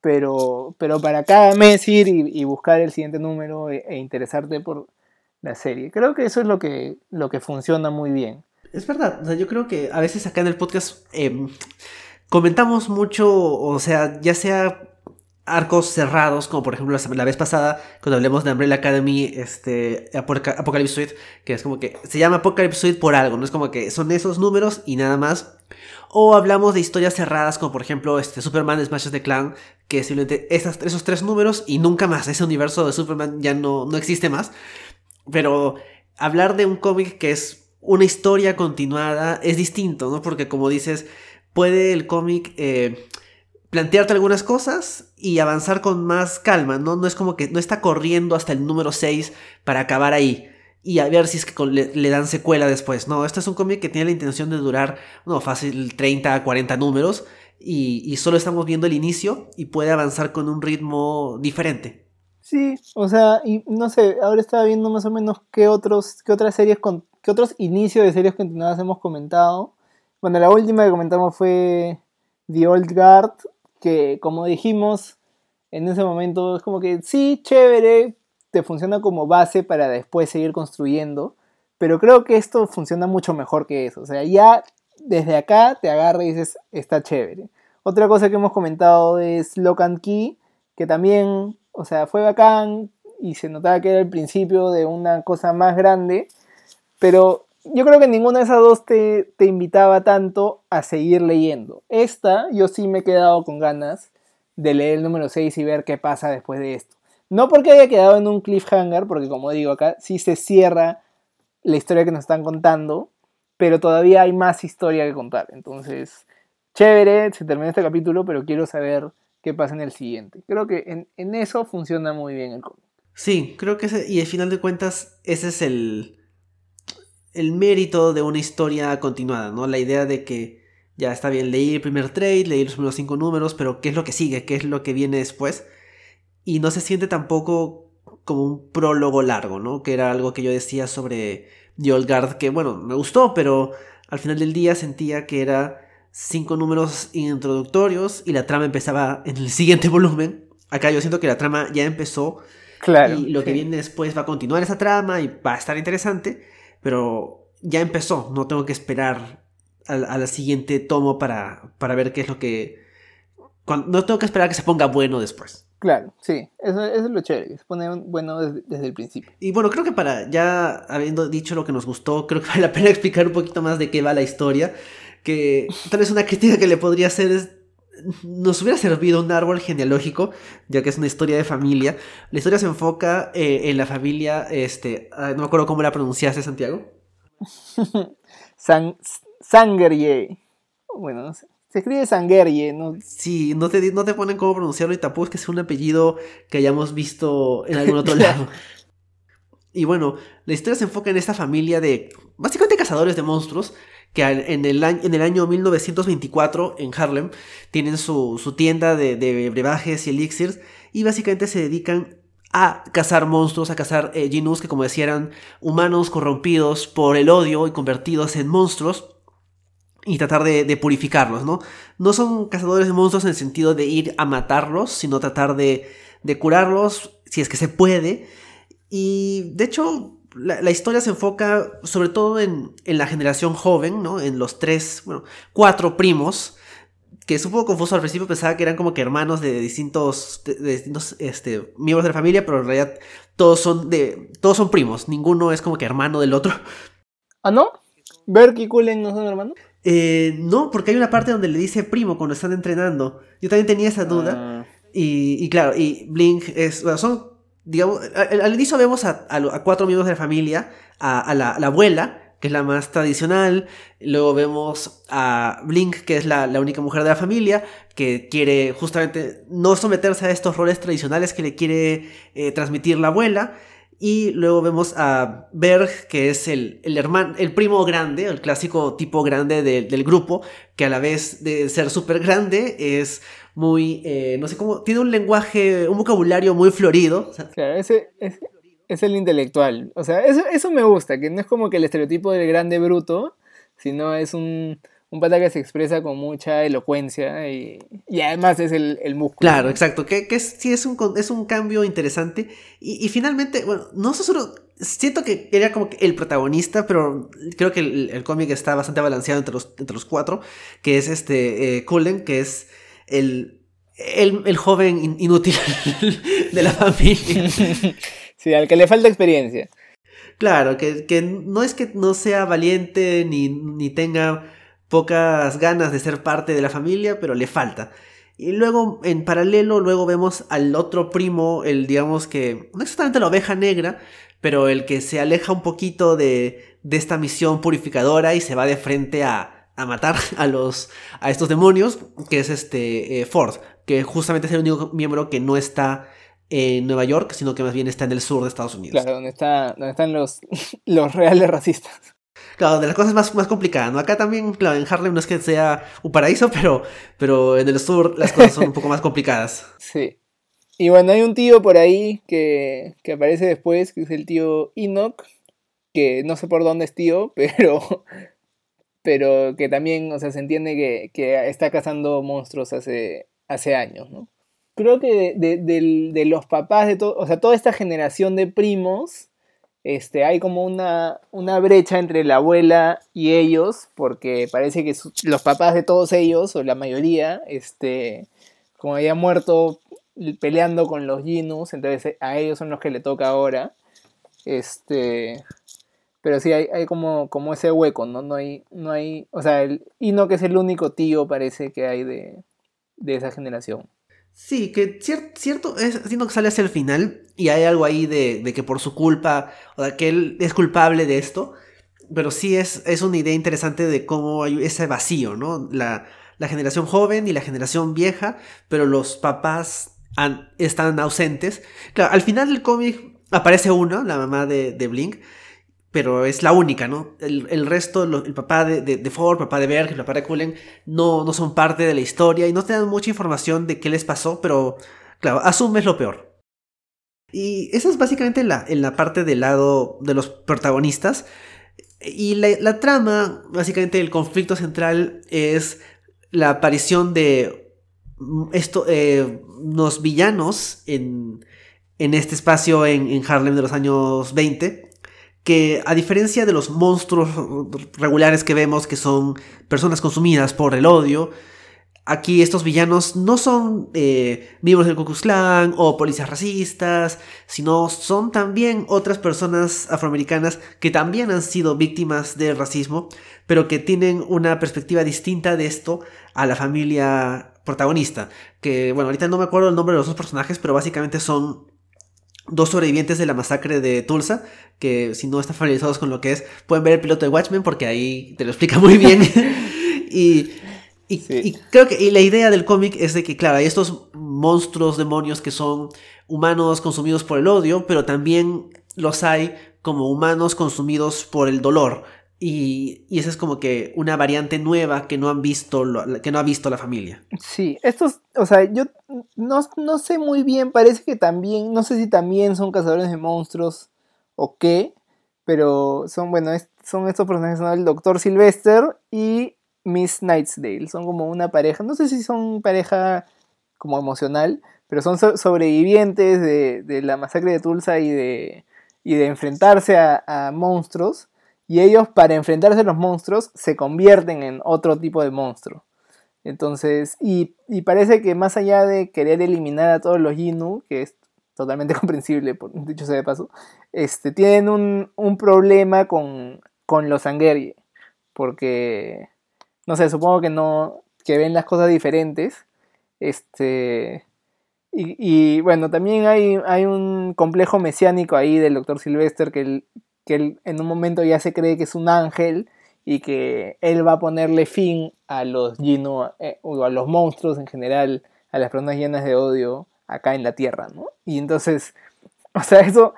pero, pero para cada mes ir y, buscar el siguiente número e, e interesarte por, la serie. Creo que eso es lo que, lo que funciona muy bien. Es verdad, yo creo que a veces acá en el podcast em, comentamos mucho, o sea, ya sea arcos cerrados, como por ejemplo la, vez pasada, cuando hablemos de Umbrella Academy, este, Apocalypse Suite, que es como que se llama Apocalypse Suite por algo, no es como que son esos números y nada más. O hablamos de historias cerradas, como por ejemplo este, Superman Smashes the Clan, que simplemente esas, esos tres números y nunca más, ese universo de Superman ya no, no existe más. Pero hablar de un cómic que es una historia continuada es distinto, ¿no? Porque como dices, puede el cómic eh, plantearte algunas cosas y avanzar con más calma, ¿no? No es como que no está corriendo hasta el número 6 para acabar ahí y a ver si es que le, dan secuela después. No, este es un cómic que tiene la intención de durar, no, fácil 30 a 40 números y, y solo estamos viendo el inicio y puede avanzar con un ritmo diferente. Sí, o sea, y no sé, ahora estaba viendo más o menos qué otros, qué otras series con, qué otros inicios de series continuadas hemos comentado. Bueno, la última que comentamos fue The Old Guard, que como dijimos, en ese momento es como que sí, chévere, te funciona como base para después seguir construyendo, pero creo que esto funciona mucho mejor que eso. O sea, ya desde acá te agarra y dices, está chévere. Otra cosa que hemos comentado es Lock and Key, que también o sea, fue bacán y se notaba que era el principio de una cosa más grande, pero yo creo que ninguna de esas dos te, invitaba tanto a seguir leyendo. Esta, yo sí me he quedado con ganas de leer el número 6 y ver qué pasa después de esto. No porque haya quedado en un cliffhanger, porque como digo acá, sí se cierra la historia que nos están contando, pero todavía hay más historia que contar. Entonces, chévere, se termina este capítulo, pero quiero saber qué pasa en el siguiente. Creo que en, eso funciona muy bien el cómic. Sí, creo que ese, y al final de cuentas ese es el, el mérito de una historia continuada, ¿no? La idea de que ya está bien, leí el primer trade, leí los primeros cinco números, pero ¿qué es lo que sigue? ¿Qué es lo que viene después? Y no se siente tampoco como un prólogo largo, ¿no? Que era algo que yo decía sobre The Old Guard, que bueno, me gustó, pero al final del día sentía que era cinco números introductorios y la trama empezaba en el siguiente (laughs) volumen. Acá yo siento que la trama ya empezó. Claro. Y lo que viene después va a continuar esa trama y va a estar interesante. Pero ya empezó. No tengo que esperar al, siguiente tomo para, para ver qué es lo que. no tengo que esperar a que se ponga bueno después. Claro, sí, eso, es lo chévere, se pone bueno desde, el principio. Y bueno, creo que para ya habiendo dicho lo que nos gustó, creo que (laughs) vale la pena explicar un poquito más de qué va la historia. Que tal vez una crítica que le podría hacer es. Nos hubiera servido un árbol genealógico, ya que es una historia de familia. La historia se enfoca eh, en la familia, este, no me acuerdo cómo la pronunciaste, Santiago. (laughs) San, Sangerye. Bueno, no sé. Se escribe Sangerye, ¿no? Sí, no te, no te ponen cómo pronunciarlo y tampoco es que sea un apellido que hayamos visto en algún otro (laughs) lado. Y bueno, la historia se enfoca en esta familia de básicamente cazadores de monstruos que en el, año, en el año 1924 en Harlem tienen su, tienda de, brebajes y elixirs y básicamente se dedican a cazar monstruos, a cazar eh, que como decía eran humanos corrompidos por el odio y convertidos en monstruos y tratar de, purificarlos, ¿no? No son cazadores de monstruos en el sentido de ir a matarlos, sino tratar de, curarlos si es que se puede. Y de hecho, la, historia se enfoca sobre todo en, la generación joven, ¿no? En los tres, bueno, cuatro primos, que es un poco confuso al principio, pensaba que eran como que hermanos de distintos, distintos este, miembros de la familia, pero en realidad todos son, de, todos son primos, ninguno es como que hermano del otro. ¿Ah, no? ¿Berk y Kullen no son hermanos? Eh, no, porque hay una parte donde le dice primo cuando están entrenando. Yo también tenía esa duda. Ah. Y, claro, y Blink es. son. Digamos, al, inicio vemos a, cuatro miembros de la familia: a, la, abuela, que es la más tradicional. Luego vemos a Blink, que es la, única mujer de la familia, que quiere justamente no someterse a estos roles tradicionales que le quiere eh, transmitir la abuela. Y luego vemos a Berg, que es el, hermano, el primo grande, el clásico tipo grande del grupo, que a la vez de ser súper grande es muy, eh, no sé cómo, tiene un lenguaje, un vocabulario muy florido. Claro, ese, es el intelectual. O sea, eso, eso me gusta, que no es como que el estereotipo del grande bruto, sino es un, un pata que se expresa con mucha elocuencia y, además es el, el músculo. Claro, exacto, que, que sí es un, es un cambio interesante y, finalmente, bueno, no solo... Siento que era como que el protagonista, pero creo que el, cómic está bastante balanceado entre los, entre los cuatro, que es este eh, Cullen, que es el, el, joven inútil de la familia. (laughs) Sí, al que le falta experiencia. Claro, que, que no es que no sea valiente ni, ni tenga pocas ganas de ser parte de la familia, pero le falta. Y luego, en paralelo, luego vemos al otro primo, el digamos que, no exactamente la oveja negra, pero el que se aleja un poquito de, de esta misión purificadora y se va de frente a, a matar (laughs) a los a estos demonios, que es este eh, Ford, que justamente es el único miembro que no está en Nueva York, sino que más bien está en el sur de Estados Unidos. Claro, donde, está, donde están los, (laughs) los reales racistas. Claro, de las cosas más, más complicadas, ¿no? Acá también, claro, en Harlem no es que sea un paraíso, (laughs) pero, pero en el sur las cosas son un poco más complicadas. Sí. Y bueno, hay un tío por ahí que, que aparece después, que es el tío Enoch, que no sé por dónde es tío, pero, pero que también, o sea, se entiende que, que está cazando monstruos hace, hace años, ¿no? Creo que de, de, de los papás de todo, o sea, toda esta generación de primos, este, hay como una, una brecha entre la abuela y ellos, porque parece que los papás de todos ellos, o la mayoría, este, como habían muerto peleando con los Ginus, entonces a ellos son los que le toca ahora. Este, pero sí hay, hay como, como ese hueco, ¿no? No hay, no hay, o sea, el no que es el único tío parece que hay de, de esa generación. Sí, que cierto, es, siento que sale hacia el final y hay algo ahí de, que por su culpa, o de que él es culpable de esto, pero sí es, es una idea interesante de cómo hay ese vacío, ¿no? La, generación joven y la generación vieja, pero los papás están ausentes. Claro, al final del cómic aparece uno, la mamá de, de Blink, pero es la única, ¿no? El, resto, el papá de, de, Ford, el papá de Berg, el papá de Cullen, no, no son parte de la historia y no te dan mucha información de qué les pasó, pero claro, asumes lo peor. Y esa es básicamente la, en la parte del lado de los protagonistas. Y la, trama, básicamente el conflicto central es la aparición de esto, eh, unos villanos en, en este espacio en, en, Harlem de los años 20, que a diferencia de los monstruos regulares que vemos, que son personas consumidas por el odio, Aquí estos villanos no son eh, miembros del Ku Klan o policías racistas, sino son también otras personas afroamericanas que también han sido víctimas del racismo, pero que tienen una perspectiva distinta de esto a la familia protagonista. Que, bueno, ahorita no me acuerdo el nombre de los dos personajes, pero básicamente son dos sobrevivientes de la masacre de Tulsa, que si no están familiarizados con lo que es, pueden ver el piloto de Watchmen porque ahí te lo explica muy bien. (laughs) y y, creo que la idea del cómic es de que, claro, hay estos monstruos, demonios que son humanos consumidos por el odio, pero también los hay como humanos consumidos por el dolor. Y, esa es como que una variante nueva que no han visto, que no ha visto la familia. Sí, estos, o sea, yo no, no sé muy bien, parece que también, no sé si también son cazadores de monstruos o qué, pero son, bueno, son estos personajes, son el Doctor Sylvester y Miss Nightsdale. Son como una pareja, no sé si son pareja como emocional, pero son sobrevivientes de, la masacre de Tulsa y de, y de enfrentarse a, monstruos. Y ellos, para enfrentarse a los monstruos, se convierten en otro tipo de monstruo. Entonces, y, parece que más allá de querer eliminar a todos los Yinu, que es totalmente (laughs) comprensible, dicho sea de paso, este, tienen un, un problema con, con los Angeri. Porque no sé, supongo que no, que ven las cosas diferentes. Este, y, bueno, también hay, hay, un complejo mesiánico ahí del doctor Sylvester que, él, que en un momento ya se cree que es un ángel y que él va a ponerle fin a los Gino, eh, o a los monstruos en general, a las personas llenas de odio acá en la Tierra, ¿no? Y entonces, (laughs) o sea, eso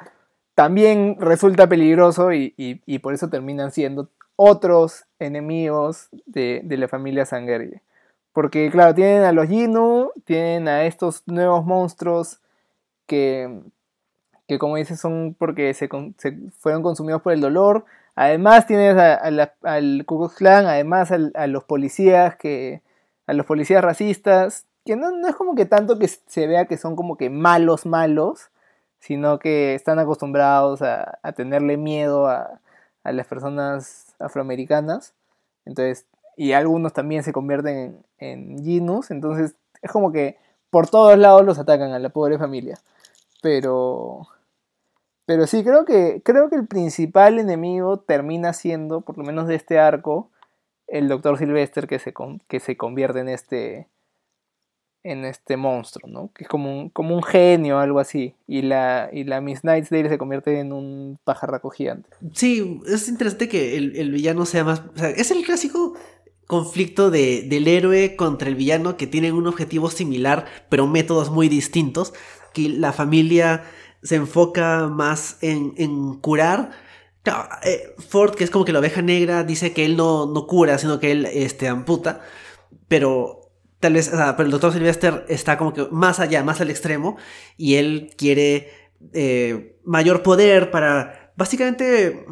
también resulta peligroso y, y por eso terminan siendo otros enemigos de, la familia Sangeri. Porque, claro, tienen a los Yinu, tienen a estos nuevos monstruos que, que como dices, son porque se, fueron consumidos por el dolor. Además tienes al Ku Klux Klan, además a los policías que a los policías racistas, que no, no, es como que tanto que se vea que son como que malos malos, sino que están acostumbrados a, a tenerle miedo a, a las personas afroamericanas. Entonces, y algunos también se convierten en, en Entonces, es como que por todos lados los atacan a la pobre familia. Pero. Pero sí, creo que, creo que el principal enemigo termina siendo, por lo menos de este arco, el Doctor Sylvester que se, que se convierte en este, en este monstruo, ¿no? Que es como un, como un genio algo así. Y la, y la Miss Nightsdale se convierte en un pajarraco gigante. Sí, es interesante que el, villano sea más... O sea, es el clásico conflicto de, del héroe contra el villano que tienen un objetivo similar, pero métodos muy distintos. Que la familia se enfoca más en, en curar. Eh, Ford, que es como que la oveja negra, dice que él no, no cura, sino que él este, amputa. Pero tal vez, o sea, pero el doctor Sylvester está como que más allá, más al extremo, y él quiere eh, mayor poder para, básicamente,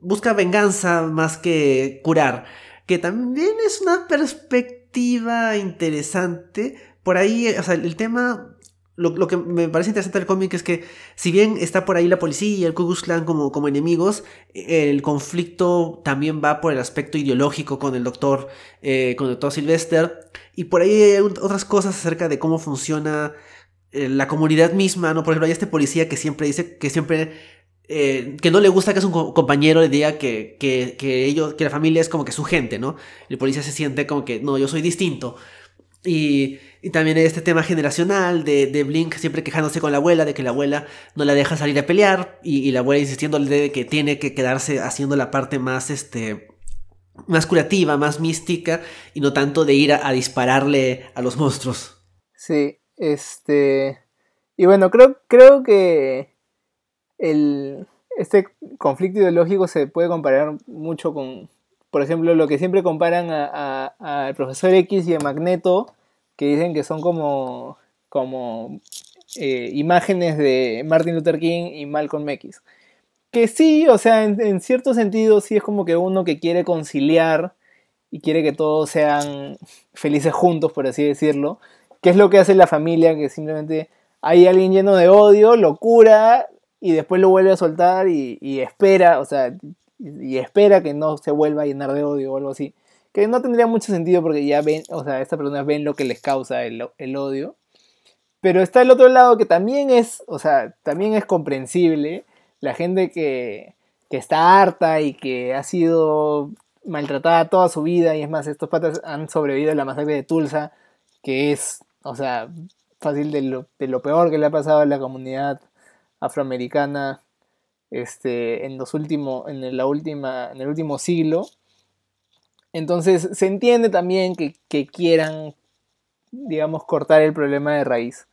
busca venganza más que curar, que también es una perspectiva interesante. Por ahí, o sea, el tema lo, que me parece interesante del cómic es que, si bien está por ahí la policía y el Ku Klan como, como enemigos, el conflicto también va por el aspecto ideológico con el doctor, eh, con el doctor Sylvester, y por ahí hay otras cosas acerca de cómo funciona eh, la comunidad misma, ¿no? Por ejemplo, hay este policía que siempre dice que siempre eh, que no le gusta que su compañero le diga que, que, que, ellos, que la familia es como que su gente, ¿no? El policía se siente como que, no, yo soy distinto. Y, y también este tema generacional de, de, Blink siempre quejándose con la abuela de que la abuela no la deja salir a pelear y, la abuela insistiéndole de que tiene que quedarse haciendo la parte más, este, más curativa, más mística y no tanto de ir a, dispararle a los monstruos. Sí, este... Y bueno, creo, creo que el, este conflicto ideológico se puede comparar mucho con, por ejemplo, lo que siempre comparan al profesor X y a Magneto, que dicen que son como, como eh, imágenes de Martin Luther King y Malcolm X. Que sí, o sea, en, cierto sentido sí es como que uno que quiere conciliar y quiere que todos sean felices juntos, por así decirlo. ¿Qué es lo que hace la familia? Que simplemente hay alguien lleno de odio, lo cura y después lo vuelve a soltar y, espera, o sea, y, espera que no se vuelva a llenar de odio o algo así. Que no tendría mucho sentido porque ya ven, o sea, estas personas ven lo que les causa el, el odio. Pero está el otro lado que también es, o sea, también es comprensible. La gente que, que está harta y que ha sido maltratada toda su vida. Y es más, estos patas han sobrevivido a la masacre de Tulsa, que es, o sea, fácil de lo, de lo peor que le ha pasado a la comunidad afroamericana este, en los últimos, en la última, en el último siglo. Entonces se entiende también que, quieran, digamos, cortar el problema de raíz.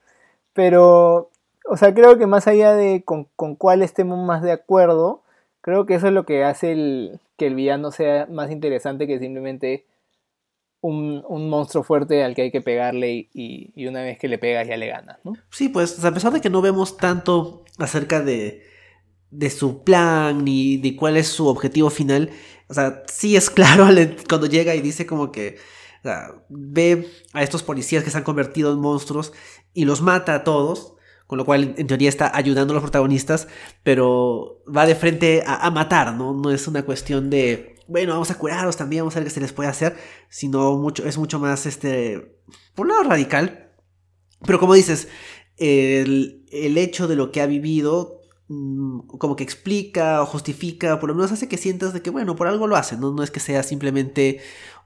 Pero, o sea, creo que más allá de con, con cuál estemos más de acuerdo, creo que eso es lo que hace el, que el villano sea más interesante que simplemente un, monstruo fuerte al que hay que pegarle y, una vez que le pegas ya le ganas, ¿no? Sí, pues a pesar de que no vemos tanto acerca de, de su plan ni de cuál es su objetivo final, o sea, sí es (laughs) claro cuando llega y dice como que ve a estos policías que se han convertido en monstruos y los mata a todos con lo cual en teoría está ayudando a los protagonistas, pero va de frente a, matar, ¿no? No es una cuestión de, bueno, vamos a curarlos también, vamos a ver qué se les puede hacer, sino mucho, es mucho más, este, por un lado radical, pero como dices, el, hecho de lo que ha vivido como que explica o justifica, por lo menos hace que sientas de que, bueno, por algo lo hace, ¿no? No es que sea simplemente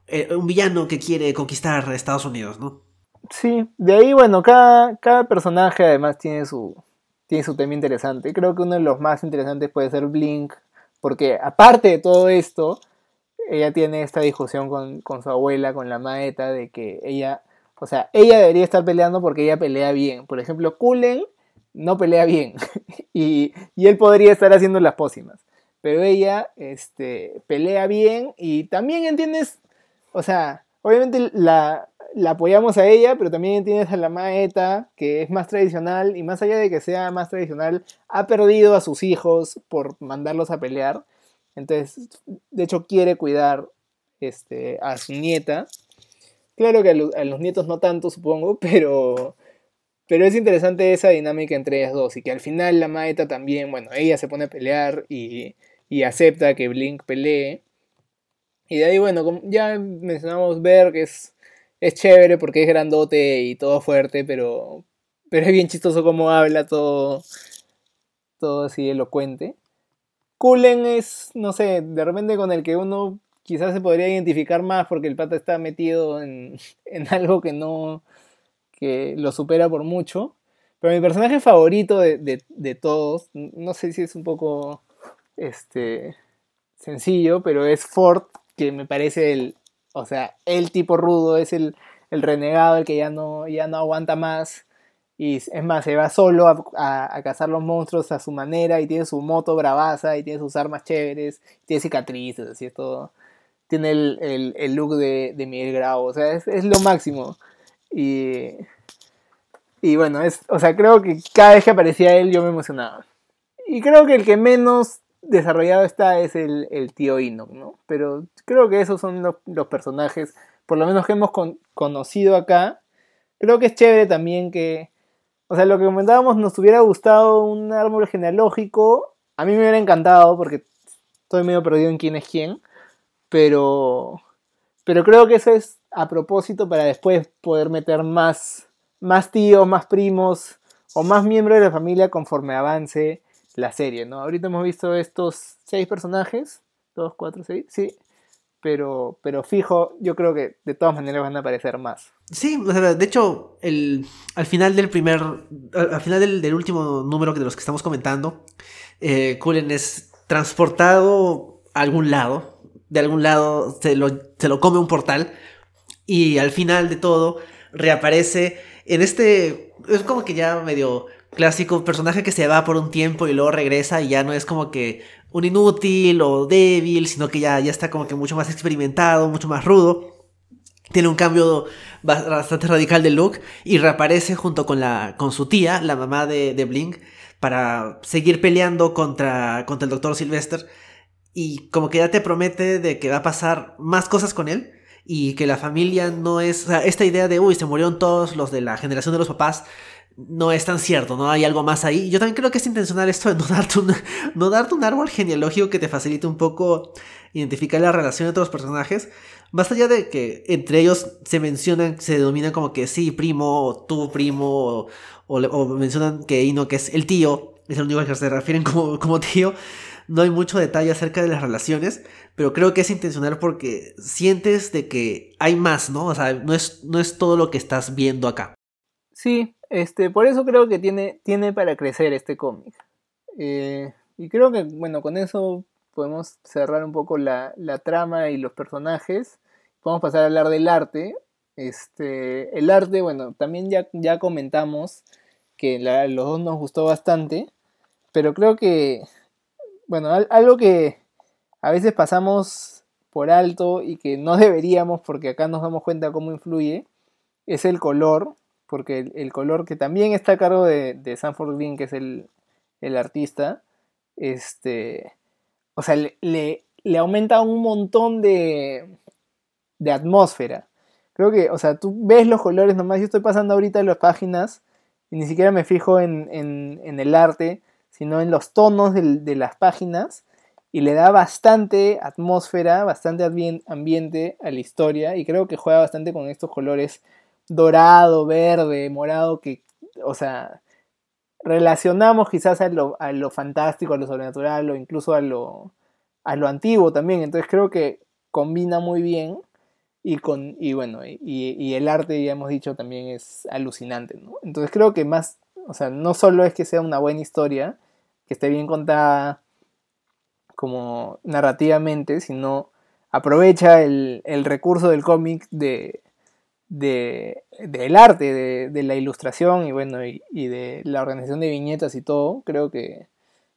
eh, un villano que quiere conquistar Estados Unidos, ¿no? Sí, de ahí, bueno, cada, cada personaje además tiene su, tiene su tema interesante. Creo que uno de los más interesantes puede ser Blink, porque aparte de todo esto, ella tiene esta discusión con, con su abuela, con la maeta, de que ella, o sea, ella debería estar peleando porque ella pelea bien. Por ejemplo, Kulen no pelea bien (laughs) y, y, él podría estar haciendo las pócimas. Pero ella este, pelea bien y también entiendes, o sea, obviamente la, apoyamos a ella, pero también tienes a la Maeta, que es más tradicional, y más allá de que sea más tradicional, ha perdido a sus hijos por mandarlos a pelear. Entonces, de hecho, quiere cuidar este, a su nieta. Claro que a, los nietos no tanto, supongo, (laughs) pero, pero es interesante esa dinámica entre ellas dos. Y que al final la Maeta también, bueno, ella se pone a pelear y, y acepta que Blink pelee. Y de ahí, bueno, ya mencionamos ver que es es chévere porque es grandote y todo fuerte, pero, pero es bien chistoso como habla, todo, todo así elocuente. Kulen es, no sé, de repente con el que uno quizás se podría identificar más porque el pata está metido en, en algo que no, que lo supera por mucho. Pero mi personaje favorito de, de, todos, no sé si es un poco este, sencillo, pero es Ford, que me parece el, o sea, el tipo rudo es el, renegado, el que ya no, ya no aguanta más. Y es más, se va solo a, cazar los monstruos a su manera y tiene su moto bravaza y tiene sus armas chéveres, tiene cicatrices, así es todo. Tiene el, look de, de, Miguel Grau, o sea, es, lo máximo. Y, y bueno, es, o sea, creo que cada vez que aparecía él yo me emocionaba. Y creo que el que menos desarrollado está es el, tío Enoch, ¿no? Pero creo que esos son los, personajes, por lo menos que hemos conocido acá. Creo que es chévere también que, o sea, lo que comentábamos, nos hubiera gustado un árbol genealógico. A mí me hubiera encantado porque estoy medio perdido en quién es quién. Pero, pero creo que eso es a propósito para después poder meter más, más tíos, más primos o más miembros de la familia conforme avance la serie, ¿no? Ahorita hemos visto estos seis personajes, dos, cuatro, seis, sí, pero, pero fijo, yo creo que de todas maneras van a aparecer más. Sí, de hecho, el, al final del primer, al, final del, último número de los que estamos comentando, eh, Cullen es transportado a algún lado, de algún lado se lo, se lo come un portal y al final de todo reaparece en este, es como que ya medio clásico personaje que se va por un tiempo y luego regresa y ya no es como que un inútil o débil, sino que ya, ya está como que mucho más experimentado, mucho más rudo. Tiene un cambio bastante radical de look y reaparece junto con, la, con su tía, la mamá de, de Blink, para seguir peleando contra, contra el doctor Sylvester. Y como que ya te promete de que va a pasar más cosas con él. Y que la familia no es, o sea, esta idea de, uy, se murieron todos los de la generación de los papás, no es tan cierto, ¿no? Hay algo más ahí. Yo también creo que es intencional esto de (laughs) no darte un, no darte un árbol genealógico que te facilite un poco identificar la relación entre los personajes. Más allá de que entre ellos se mencionan, se denominan como que sí, primo, o tú, primo, o, mencionan que Ino, que es el tío, es el único al que se refieren como, como tío. No hay mucho detalle acerca de las relaciones, pero creo que es intencional porque sientes de que hay más, ¿no? O sea, no es, no es todo lo que estás viendo acá. Sí, este, por eso creo que tiene, tiene para crecer este cómic. Eh, y creo que, bueno, con eso podemos cerrar un poco la, trama y los personajes. Podemos pasar a hablar del arte. Este, el arte, bueno, también ya, ya comentamos que los dos nos gustó bastante. Pero creo que, bueno, algo que a veces pasamos por alto y que no (laughs) deberíamos porque acá nos damos cuenta cómo influye, es el color porque el, color que también está a cargo de, Sanford Green, que es el, artista, este, o sea, le, le, aumenta un montón de, de atmósfera. Creo que, o sea, tú ves los colores nomás, yo estoy pasando ahorita las páginas y ni siquiera me fijo en, el arte, sino en los tonos de, las páginas y le da bastante atmósfera, bastante ambiente a la historia y creo que juega bastante con estos colores dorado, verde, morado, que, o sea, relacionamos quizás a lo, a lo fantástico, a lo sobrenatural o incluso a lo, a lo antiguo también. Entonces creo que combina muy bien y con y bueno y, y, el arte ya hemos dicho también es alucinante ¿no? entonces creo que más o sea no solo es que sea una buena historia que esté bien contada como narrativamente sino aprovecha el, recurso del cómic de de, del arte, de, la ilustración y bueno, y, de la organización de viñetas y todo, creo que,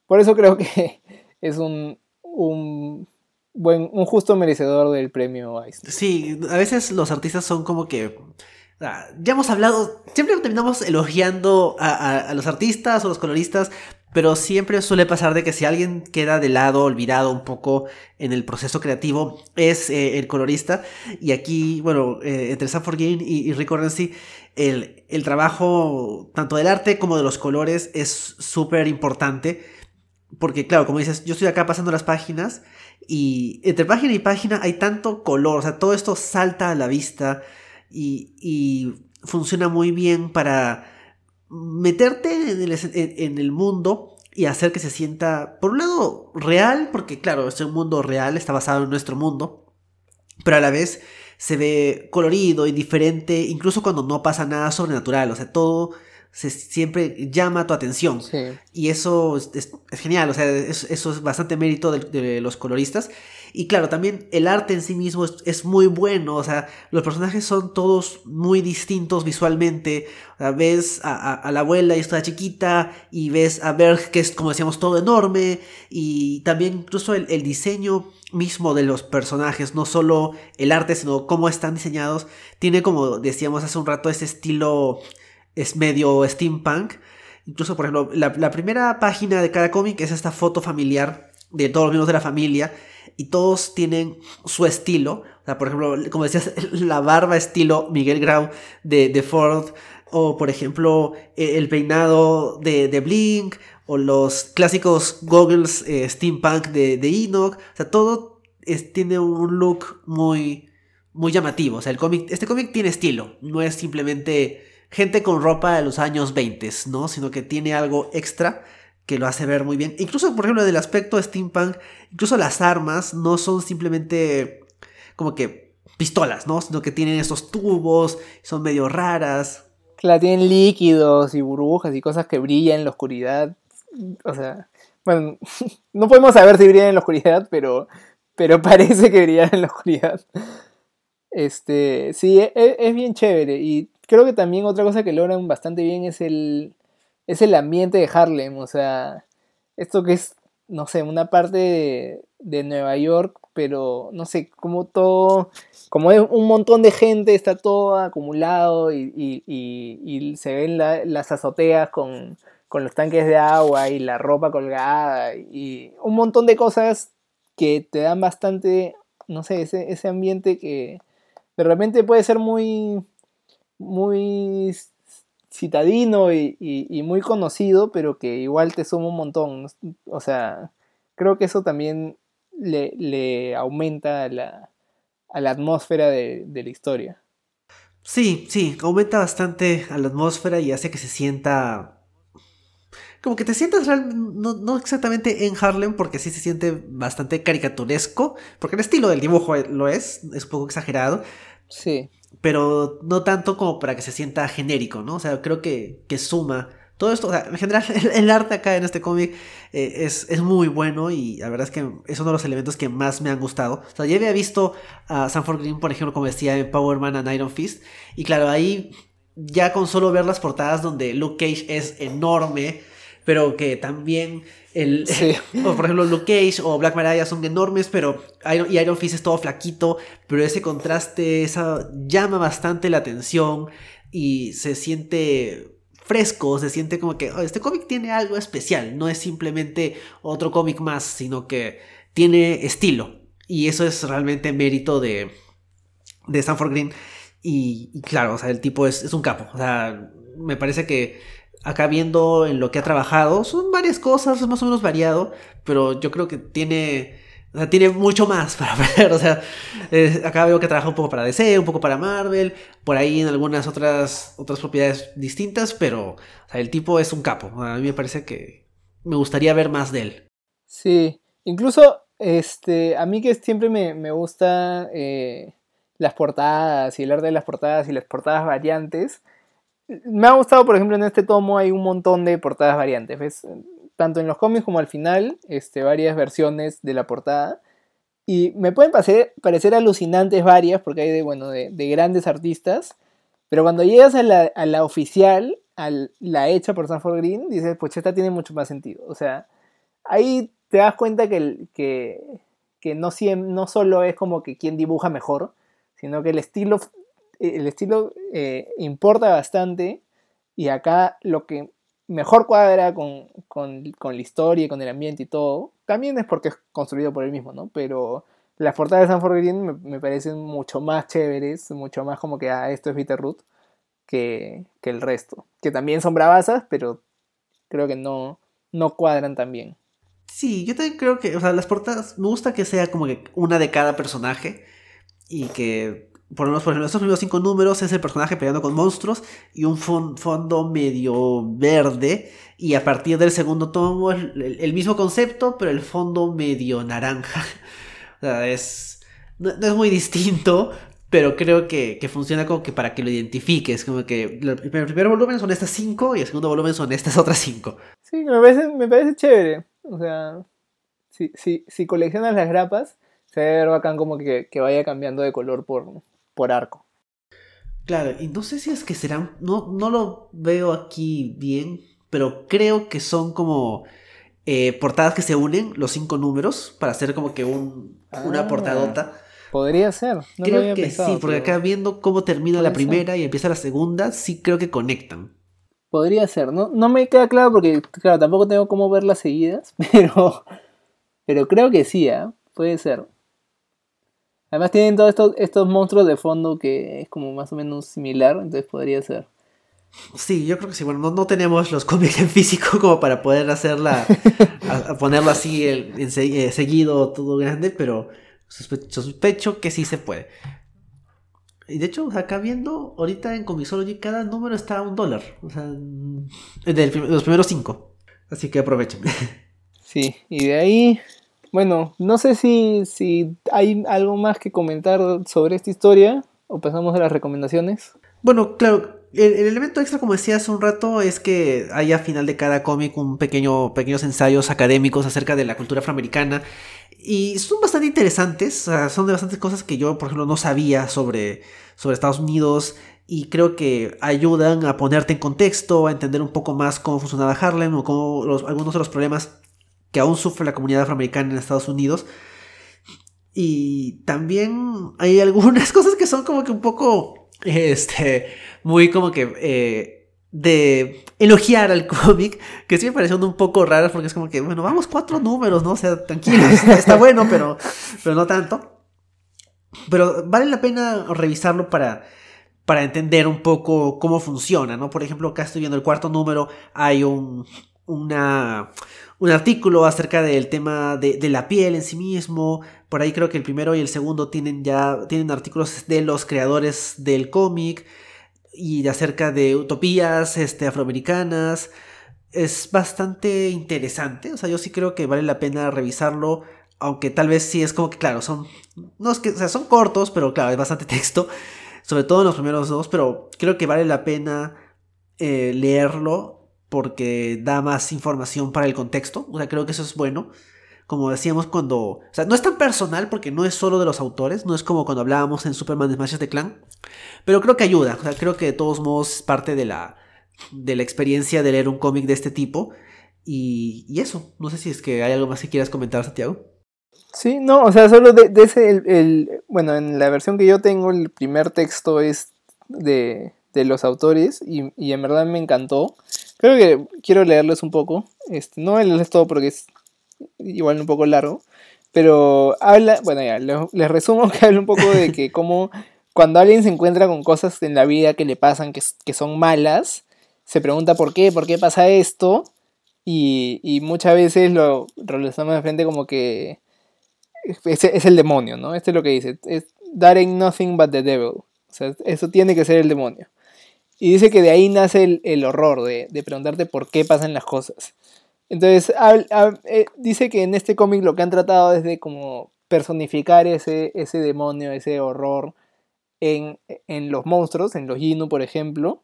por eso creo que (laughs) es un, un buen, un justo merecedor del premio Eisner. Sí, a veces los artistas son como que ya hemos hablado, siempre terminamos elogiando a, los artistas o los coloristas, pero siempre suele pasar de que si alguien queda de lado, olvidado un poco en el proceso creativo, es eh, el colorista. Y aquí, bueno, eh, entre Sanford y, y Rick el, el, trabajo tanto del arte como de los colores es súper importante. Porque, claro, como dices, yo estoy acá pasando las páginas y entre página y página hay tanto color, o sea, todo esto salta a la vista y funciona muy bien para meterte en el, mundo y hacer que se sienta, por un lado, real, porque claro, es un mundo real, está basado en nuestro mundo, pero a la vez se ve colorido y diferente, incluso cuando no pasa nada sobrenatural, o sea, todo se, siempre llama tu atención. Y eso es, genial, o sea, eso es bastante mérito de, los coloristas. Y claro, también el arte en sí mismo es, muy bueno, o sea, los personajes son todos muy distintos visualmente. O sea, ves a, la abuela y está chiquita, y ves a Berg que es, como decíamos, todo enorme, y también incluso el, diseño mismo de los personajes, no solo el arte, sino cómo están diseñados, tiene como decíamos hace un rato ese estilo es medio steampunk. Incluso, por ejemplo, la, primera página de cada cómic es esta foto familiar de todos los miembros de la familia y todos tienen su estilo. O sea, por ejemplo, como decías, (laughs) la barba estilo Miguel Grau de, Ford, o por ejemplo, e, el peinado de, de Blink, o los clásicos goggles eh, steampunk de, de Enoch. O sea, todo tiene un look muy, muy llamativo. O sea, el cómic, este cómic tiene estilo, no es simplemente gente con ropa de los años 20, ¿no? Sino que tiene algo extra que lo hace ver muy bien. Incluso, por ejemplo, del aspecto steampunk, incluso las armas no son simplemente como que pistolas, ¿no? Sino que tienen esos tubos, son medio raras. Claro, tienen líquidos y burbujas y cosas que brillan en la oscuridad. O sea, bueno, (laughs) no podemos saber si brillan en la oscuridad, pero, pero (laughs) parece que brillan en la oscuridad. Este, sí, es, es bien chévere. Y creo que también otra cosa que logran bastante bien es el, es el ambiente de Harlem. O sea, esto que es, no sé, una parte de, Nueva York, pero no sé, como todo, como es un montón de gente, está todo acumulado y, y, se ven las azoteas con, con los tanques de agua y la ropa colgada y un montón de cosas que te dan bastante, no sé, ese, ese ambiente que de repente puede ser muy, muy citadino y, muy conocido, pero que igual te suma un montón. O sea, creo que eso también le, aumenta la, a la atmósfera de, la historia. Sí, sí, aumenta bastante a la atmósfera y hace que se sienta como que te sientas no, no, exactamente en Harlem, porque sí se siente bastante caricaturesco, porque el estilo del dibujo lo es, es un poco exagerado. Sí. Pero no tanto como para que se sienta genérico, ¿no? O sea, creo que, que suma. Todo esto, o sea, en general, (laughs) el, arte acá en este cómic eh, es, es, muy bueno y la verdad es que es uno de los elementos que más me han gustado. O sea, ya había visto a Sanford Green, por ejemplo, como decía en Power Man and Iron Fist, y claro, ahí ya con solo ver las portadas donde Luke Cage es enorme, pero que también el, (laughs) o por ejemplo Luke Cage o Black Mariah son enormes, pero Iron, y Iron Fist es todo flaquito, pero ese contraste esa, llama bastante la atención y se siente fresco, se siente como que oh, este cómic tiene algo especial, no es simplemente otro cómic más, sino que tiene estilo. Y eso es realmente mérito de, de Stanford Green. Y, claro, o sea, el tipo es, es un capo. O sea, me parece que acá viendo en lo que ha trabajado, son varias cosas, es más o menos variado, pero yo creo que tiene, o sea, tiene mucho más (laughs) para ver, o sea, acá veo que trabaja un poco para DC, un poco para Marvel, por ahí en algunas otras, otras propiedades distintas, pero el tipo es un capo, a mí me parece que me gustaría ver más de él. Sí, incluso este, a mí que siempre me, me gusta eh, las portadas y el arte de las portadas y las portadas variantes, me ha gustado, por ejemplo, en este tomo hay un montón de portadas variantes, ¿ves? Tanto en los cómics como al final, este, varias versiones de la portada. Y me pueden parecer, alucinantes varias, porque hay de, bueno, de, grandes artistas. Pero cuando llegas a la, a la oficial, a la hecha por Sanford Green, dices, pues esta tiene mucho más sentido. O sea, ahí te das cuenta que, que, que no, no solo es como que quien dibuja mejor, sino que el estilo el estilo eh, importa bastante y acá lo que mejor cuadra con, la historia y con el ambiente y todo, también es porque es construido por él mismo, ¿no? Pero las portadas de Sanford Green me, me, parecen mucho más chéveres, mucho más como que ah, esto es Bitterroot que, que el resto. Que también son bravasas, pero creo que no, no cuadran tan bien. Sí, yo también creo que, o sea, las portadas, me gusta que sea como que una de cada personaje y que por lo menos, por ejemplo, estos primeros cinco números es el personaje peleando con monstruos y un fondo medio verde. Y a partir del segundo tomo es el, mismo concepto, pero el fondo medio naranja. (laughs) o sea, es. No, es muy distinto, pero creo que, funciona como que para que lo identifiques. Como que el primer volumen son estas cinco y el segundo volumen son estas otras cinco. Sí, me parece, me parece chévere. O sea, si, si, si coleccionas las grapas, se ve bacán como que, que vaya cambiando de color por, por arco. Claro, y no sé si es que serán, no, no lo veo aquí bien, pero creo que son como eh, portadas que se unen, los cinco números, para hacer como que un, una ah, portadota. Podría ser. No creo que sí, porque acá viendo cómo termina la primera y empieza la segunda, sí creo que conectan. Podría ser, no, no me queda claro porque, claro, tampoco tengo cómo verlas seguidas, (laughs) pero, pero creo que sí, ¿eh? puede ser. Además tienen todos estos, estos monstruos de fondo que es como más o menos similar, entonces podría ser. Sí, yo creo que sí. Bueno, no, tenemos los cómics en físico (laughs) como para poder hacerla, ponerlo así en, eh, seguido, todo grande, pero sospecho que sí se puede. Y de hecho, acá viendo, ahorita en Comisology cada número está a un dólar. O sea, de los primeros cinco. Así que aprovechen. (laughs) Sí, y de ahí bueno, no sé si, si hay algo más que comentar sobre esta historia o pasamos a las recomendaciones. Bueno, claro, el, elemento extra, como decía hace un rato, es que hay a final de cada cómic un pequeño, pequeños ensayos académicos acerca de la cultura afroamericana. Y son bastante interesantes, son de bastantes cosas que yo, por ejemplo, no sabía sobre, sobre Estados Unidos. Y creo que ayudan a ponerte en contexto, a entender un poco más cómo funcionaba Harlem o cómo algunos de los problemas que aún sufre la comunidad afroamericana en Estados Unidos. Y también hay (laughs) algunas cosas que son como que un poco, este, muy como que eh, de elogiar al (laughs) cómic, que sí me parecieron un poco raras porque es como que, bueno, vamos cuatro números, ¿no? O sea, tranquilos, (laughs) está bueno, pero, pero no tanto. pero vale la pena revisarlo para, para entender un poco cómo funciona, ¿no? Por ejemplo, acá estoy viendo el cuarto número, hay un, una, un artículo acerca del tema de, de, la piel en sí mismo. Por ahí creo que el primero y el segundo tienen ya tienen artículos de los creadores del cómic y acerca de utopías este, afroamericanas. Es bastante interesante, o sea, yo sí creo que vale la pena revisarlo, aunque tal vez sí es como que, claro, son, no es que, o sea, son cortos, pero claro, es bastante (laughs) texto, sobre todo en los primeros dos, pero creo que vale la pena eh, leerlo porque da más información para el contexto, o sea, creo que eso es bueno como decíamos cuando... O sea, no es tan personal porque no es solo de los autores, no es como cuando hablábamos en Superman Smash de Clan, pero creo que ayuda, o sea, creo que de todos modos es parte de la, de la experiencia de leer un cómic de este tipo. Y, eso, no sé si es que hay algo más que quieras comentar, Santiago. Sí, no, o sea, solo de, ese, el, bueno, en la versión que yo tengo, el primer texto es de, de los autores y, en verdad me encantó. Creo que quiero leerles un poco. Este, no leerles todo porque es igual un poco largo, pero habla, bueno ya, les resumo (laughs) que habla un poco de que (laughs) como cuando alguien se encuentra con cosas en la vida que le pasan que, que son malas, se pregunta por qué, por qué pasa esto, y, y muchas veces lo relacionamos de frente como que es, es, el demonio, ¿no? Esto es lo que dice, es, that ain't nothing but the devil, o sea, eso tiene que ser el demonio. Y dice que de ahí nace el, el horror de, preguntarte por qué pasan las cosas. Entonces, eh, dice que en este cómic lo que han tratado es de como personificar ese, ese demonio, ese horror en, en los monstruos, en los Yinu, por ejemplo,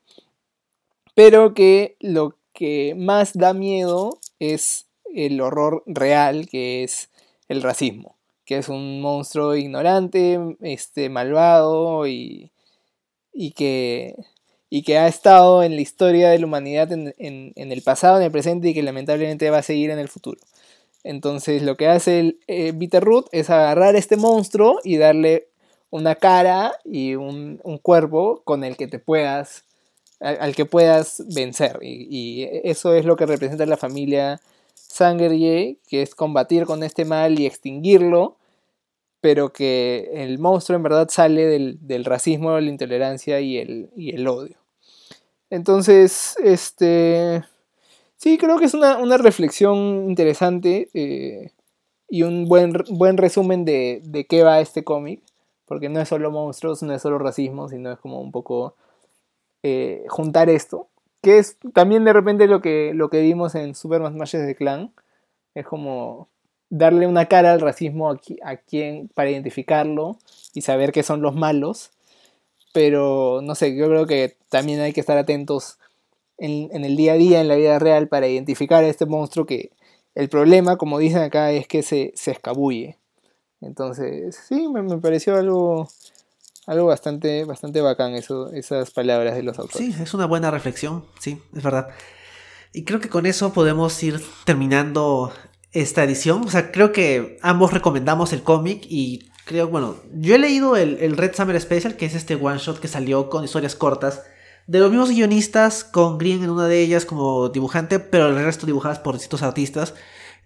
pero que lo que más da miedo es el horror real, que es el racismo, que es un monstruo ignorante, este, malvado y, y que y que ha estado en la historia de la humanidad en, en, el pasado, en el presente y que lamentablemente va a seguir en el futuro. Entonces lo que hace el eh, Bitterroot es agarrar este monstruo y darle una cara y un, un cuerpo con el que te puedas, al, que puedas vencer. Y, y, eso es lo que representa la familia Sangerye, que es combatir con este mal y extinguirlo pero que el monstruo en verdad sale del, del racismo, la intolerancia y el, y el odio. Entonces, este. Sí, creo que es una, una reflexión interesante eh, y un buen, buen resumen de, de qué va este cómic. Porque no es solo monstruos, no es solo racismo, sino es como un poco eh, juntar esto. Que es también de repente lo que, lo que vimos en Superman Smash de Clan. Es como darle una cara al racismo a, a quien para identificarlo y saber que son los malos pero no sé, yo creo que también hay que estar atentos en, el día a día, en la vida real, para identificar a este monstruo que el problema, como dicen acá, es que se, se escabulle. Entonces, sí, me, me, pareció algo, algo bastante, bastante bacán eso, esas palabras de los autores. Sí, es una buena reflexión, sí, es verdad. Y creo que con eso podemos ir terminando esta edición. O sea, creo que ambos recomendamos el cómic y creo, bueno, yo he leído el, el, Red Summer Special, que es este one shot que salió con historias cortas, de los mismos guionistas, con Green en una de ellas como dibujante, pero el resto dibujadas por distintos artistas.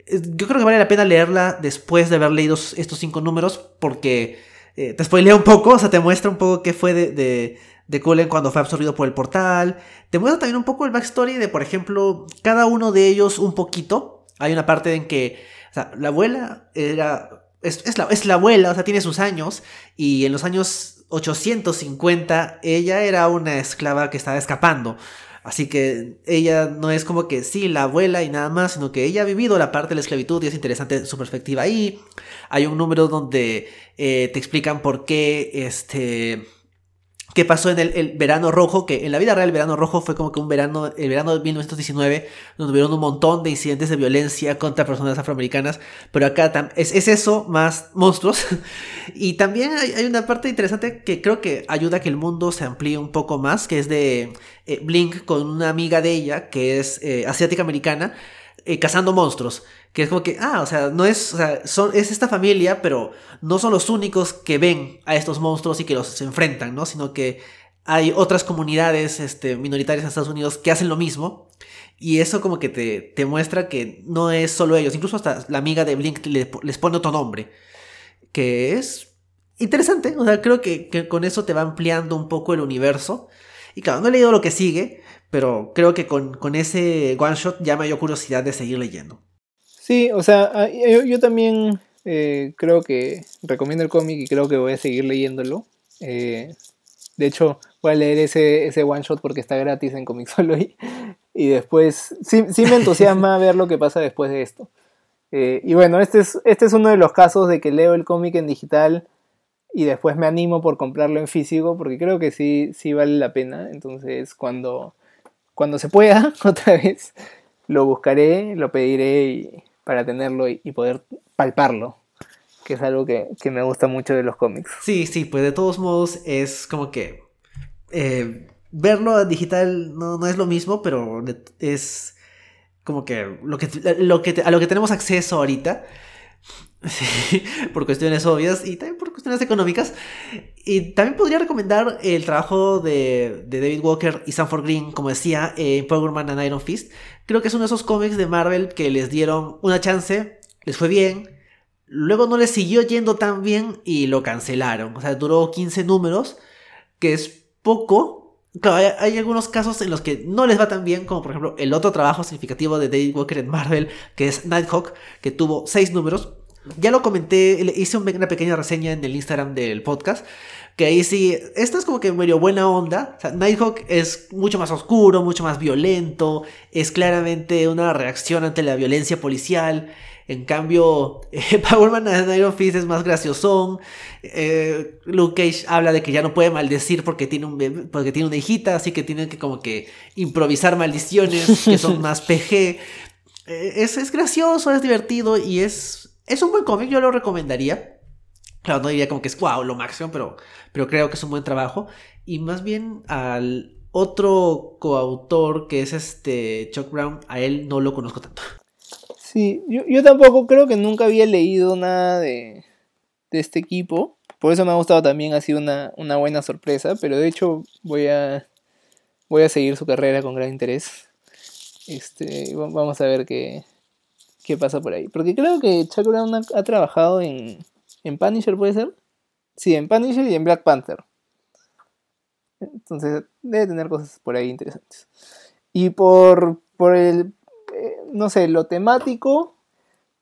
Yo creo que vale la pena leerla después de haber leído estos cinco números, porque eh, te spoilea un poco, o sea, te muestra un poco qué fue de, de, de Cullen cuando fue absorbido por el portal. Te muestra también un poco el backstory de, por ejemplo, cada uno de ellos un poquito. Hay una parte en que o sea, la abuela era es, es, la, es, la, abuela, o sea, tiene sus años, y en los años 850 ella era una esclava que estaba escapando. Así que ella no es como que sí, la abuela y nada más, sino que ella ha vivido la parte de la esclavitud y es interesante su perspectiva ahí. Hay un número donde eh, te explican por qué este qué pasó en el, verano rojo, que en la vida real el verano rojo fue como que un verano, el verano de 1919, donde hubieron un montón de incidentes de violencia contra personas afroamericanas, pero acá es, es eso más monstruos. (laughs) y también hay, hay, una parte interesante que creo que ayuda a que el mundo se amplíe un poco más, que es de eh, Blink con una amiga de ella, que es eh, asiática americana, eh, cazando monstruos. Que es como que, ah, o sea, no es, o sea, son, es esta familia, pero no son los únicos que ven a estos monstruos y que los enfrentan, ¿no? Sino que hay otras comunidades este, minoritarias en Estados Unidos que hacen lo mismo. Y eso como que te, te muestra que no es solo ellos. Incluso hasta la amiga de Blink le, les pone otro nombre. Que es interesante. O sea, creo que, que, con eso te va ampliando un poco el universo. Y claro, no he leído lo que sigue, pero creo que con, con ese one shot ya me dio curiosidad de seguir leyendo. Sí, o sea, ah, yo, yo también eh, creo que recomiendo el cómic y creo que voy a seguir leyéndolo. Eh, de hecho, voy a leer ese, ese one shot porque está gratis en Comixology. Y después, sí, sí me entusiasma (laughs) ver lo que pasa después de esto. Eh, y bueno, este es, este es uno de los casos de que leo el cómic en digital y después me animo por comprarlo en físico porque creo que sí, sí vale la pena. Entonces, cuando, cuando se pueda, (laughs) otra vez, lo buscaré, lo pediré para tenerlo y, poder palparlo que es algo que, que, me gusta mucho de los cómics. Sí, sí, pues de todos modos es como que eh, verlo digital no, no, es lo mismo, pero es como que lo que, lo que a lo que tenemos acceso ahorita. (laughs) por cuestiones obvias y también por cuestiones económicas. Y también podría recomendar el trabajo de, David Walker y Sanford Green, como decía, en Power Man and Iron Fist. Creo que es uno de esos cómics de Marvel que les dieron una chance, les fue bien, luego no les siguió yendo tan bien y lo cancelaron. O sea, duró 15 números, que es poco, Claro, hay, algunos casos en los que no les va tan bien, como por ejemplo el otro trabajo significativo de David Walker en Marvel, que es Nighthawk, que tuvo seis números. Ya lo comenté, hice una pequeña reseña en el Instagram del podcast, que ahí sí, esto es como que medio buena onda. O Nighthawk es mucho más oscuro, mucho más violento, es claramente una reacción ante la violencia policial. En cambio, (laughs) eh, Power Man and Iron Fist es más graciosón. Eh, Luke Cage habla de que ya no puede maldecir porque tiene, un porque tiene una hijita, así que tiene que como que improvisar maldiciones que son (laughs) más PG. Eh, es, es, gracioso, es divertido y es, es un buen cómic, yo lo recomendaría. Claro, no diría como que es wow, lo máximo, pero, pero creo que es un buen trabajo. Y más bien al otro coautor que es este Chuck Brown, a él no lo conozco tanto. Sí, yo, yo tampoco creo que nunca había leído nada de, de este equipo. Por eso me ha gustado también, ha sido una, una, buena sorpresa. Pero de hecho voy a, voy a seguir su carrera con gran interés. Este, vamos a ver qué, qué pasa por ahí. Porque creo que Chuck Brown ha, trabajado en, en Punisher, ¿puede ser? Sí, en Punisher y en Black Panther. Entonces debe tener cosas por ahí interesantes. Y por, por el no sé, lo temático,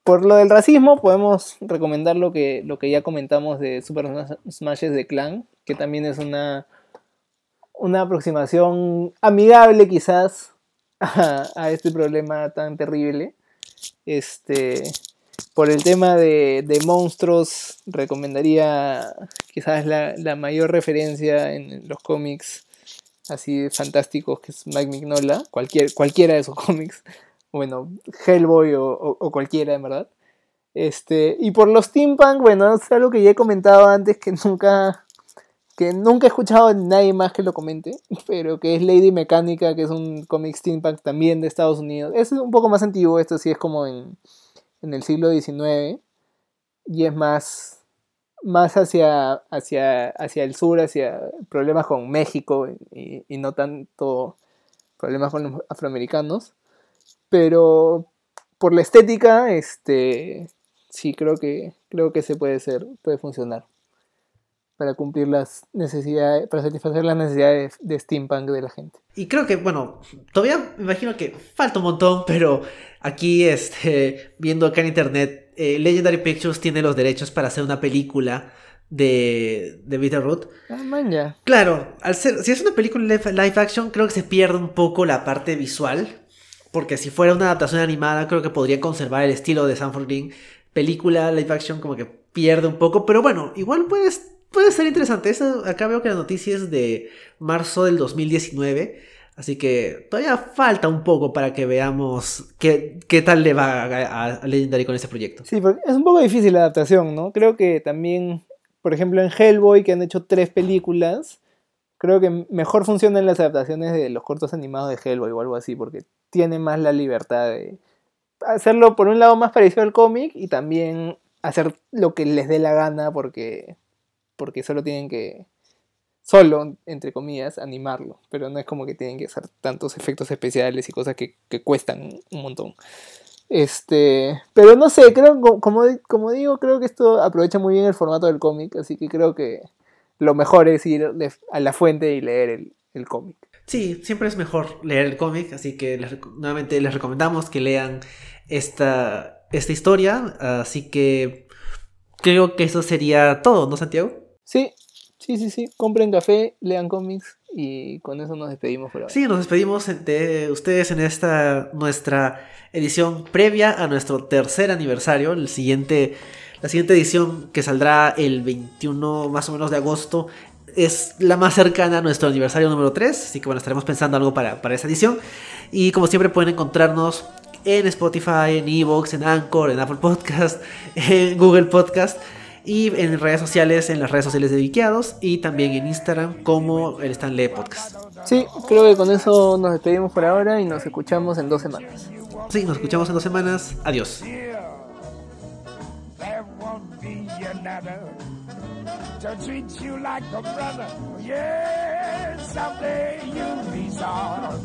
por lo del racismo, podemos recomendar lo que, lo que ya comentamos de Super Smashes de Clan, que también es una, una aproximación amigable quizás (laughs) a, este problema tan terrible. Este, por el tema de, monstruos, recomendaría quizás la, la, mayor referencia en los cómics así fantásticos que es Mike Mignola, cualquier, cualquiera de esos (laughs) cómics bueno, Hellboy o, cualquiera, en verdad. Este, y por los steampunk, bueno, es algo que ya he comentado antes que nunca, que nunca he escuchado a nadie más que lo comente, (laughs) pero que es Lady Mecánica, que es un cómic steampunk también de Estados Unidos. Es un poco más antiguo, esto sí es como en, en el siglo XIX, y es más, más hacia, hacia, hacia el sur, hacia problemas con México y, no tanto problemas con los afroamericanos. Pero por la estética, este sí creo que creo que se puede ser, puede funcionar para cumplir las necesidades, para satisfacer las necesidades de, steampunk de la gente. Y creo que, bueno, todavía me imagino que falta un montón, pero aquí, este, viendo acá en internet, eh, Legendary Pictures tiene los derechos para hacer una película de, de Bitterroot. Ah, Claro, al ser, si es una película live action, creo que se pierde un poco la parte visual porque si fuera una adaptación animada, creo que podría conservar el estilo de Sanford Green. Película, live action, como que pierde un poco. Pero bueno, igual puede, puede ser interesante. acá veo que la noticia es de marzo del 2019. Así que todavía falta un poco para que veamos qué, qué tal le va a, Legendary con este proyecto. Sí, porque es un poco difícil la adaptación, ¿no? Creo que también, por ejemplo, en Hellboy, que han hecho tres películas, creo que mejor funcionan las adaptaciones de los cortos animados de Hellboy o algo así, porque tiene más la libertad de hacerlo por un lado más parecido al cómic y también hacer lo que les dé la gana porque, porque solo tienen que, solo, entre comillas, animarlo, pero no es como que tienen que hacer tantos efectos especiales y cosas que, que cuestan un montón. Este, pero no sé, creo, como, como digo, creo que esto aprovecha muy bien el formato del cómic, así que creo que lo mejor es ir a la fuente y leer el, el cómic. Sí, siempre es mejor leer el cómic, así que nuevamente les recomendamos que lean esta, esta historia, así que creo que eso sería todo, ¿no, Santiago? Sí, sí, sí, sí, compren café, lean cómics y con eso nos despedimos por Sí, nos despedimos de ustedes en esta nuestra edición previa a nuestro tercer aniversario, el siguiente la siguiente edición que saldrá el 21 más o menos de agosto es la más cercana a nuestro aniversario número 3, así que bueno, estaremos pensando algo para, para esa edición. Y como siempre pueden encontrarnos en Spotify, en Evox, en Anchor, en Apple Podcast, (laughs) en Google Podcast y en redes sociales, en las redes sociales de Viqueados y también en Instagram como el Stanley Podcast. Sí, creo que con eso nos despedimos por ahora y nos escuchamos en dos semanas. Sí, nos escuchamos en dos semanas. Adiós. to treat you like a brother. Yes, someday you'll be sorry.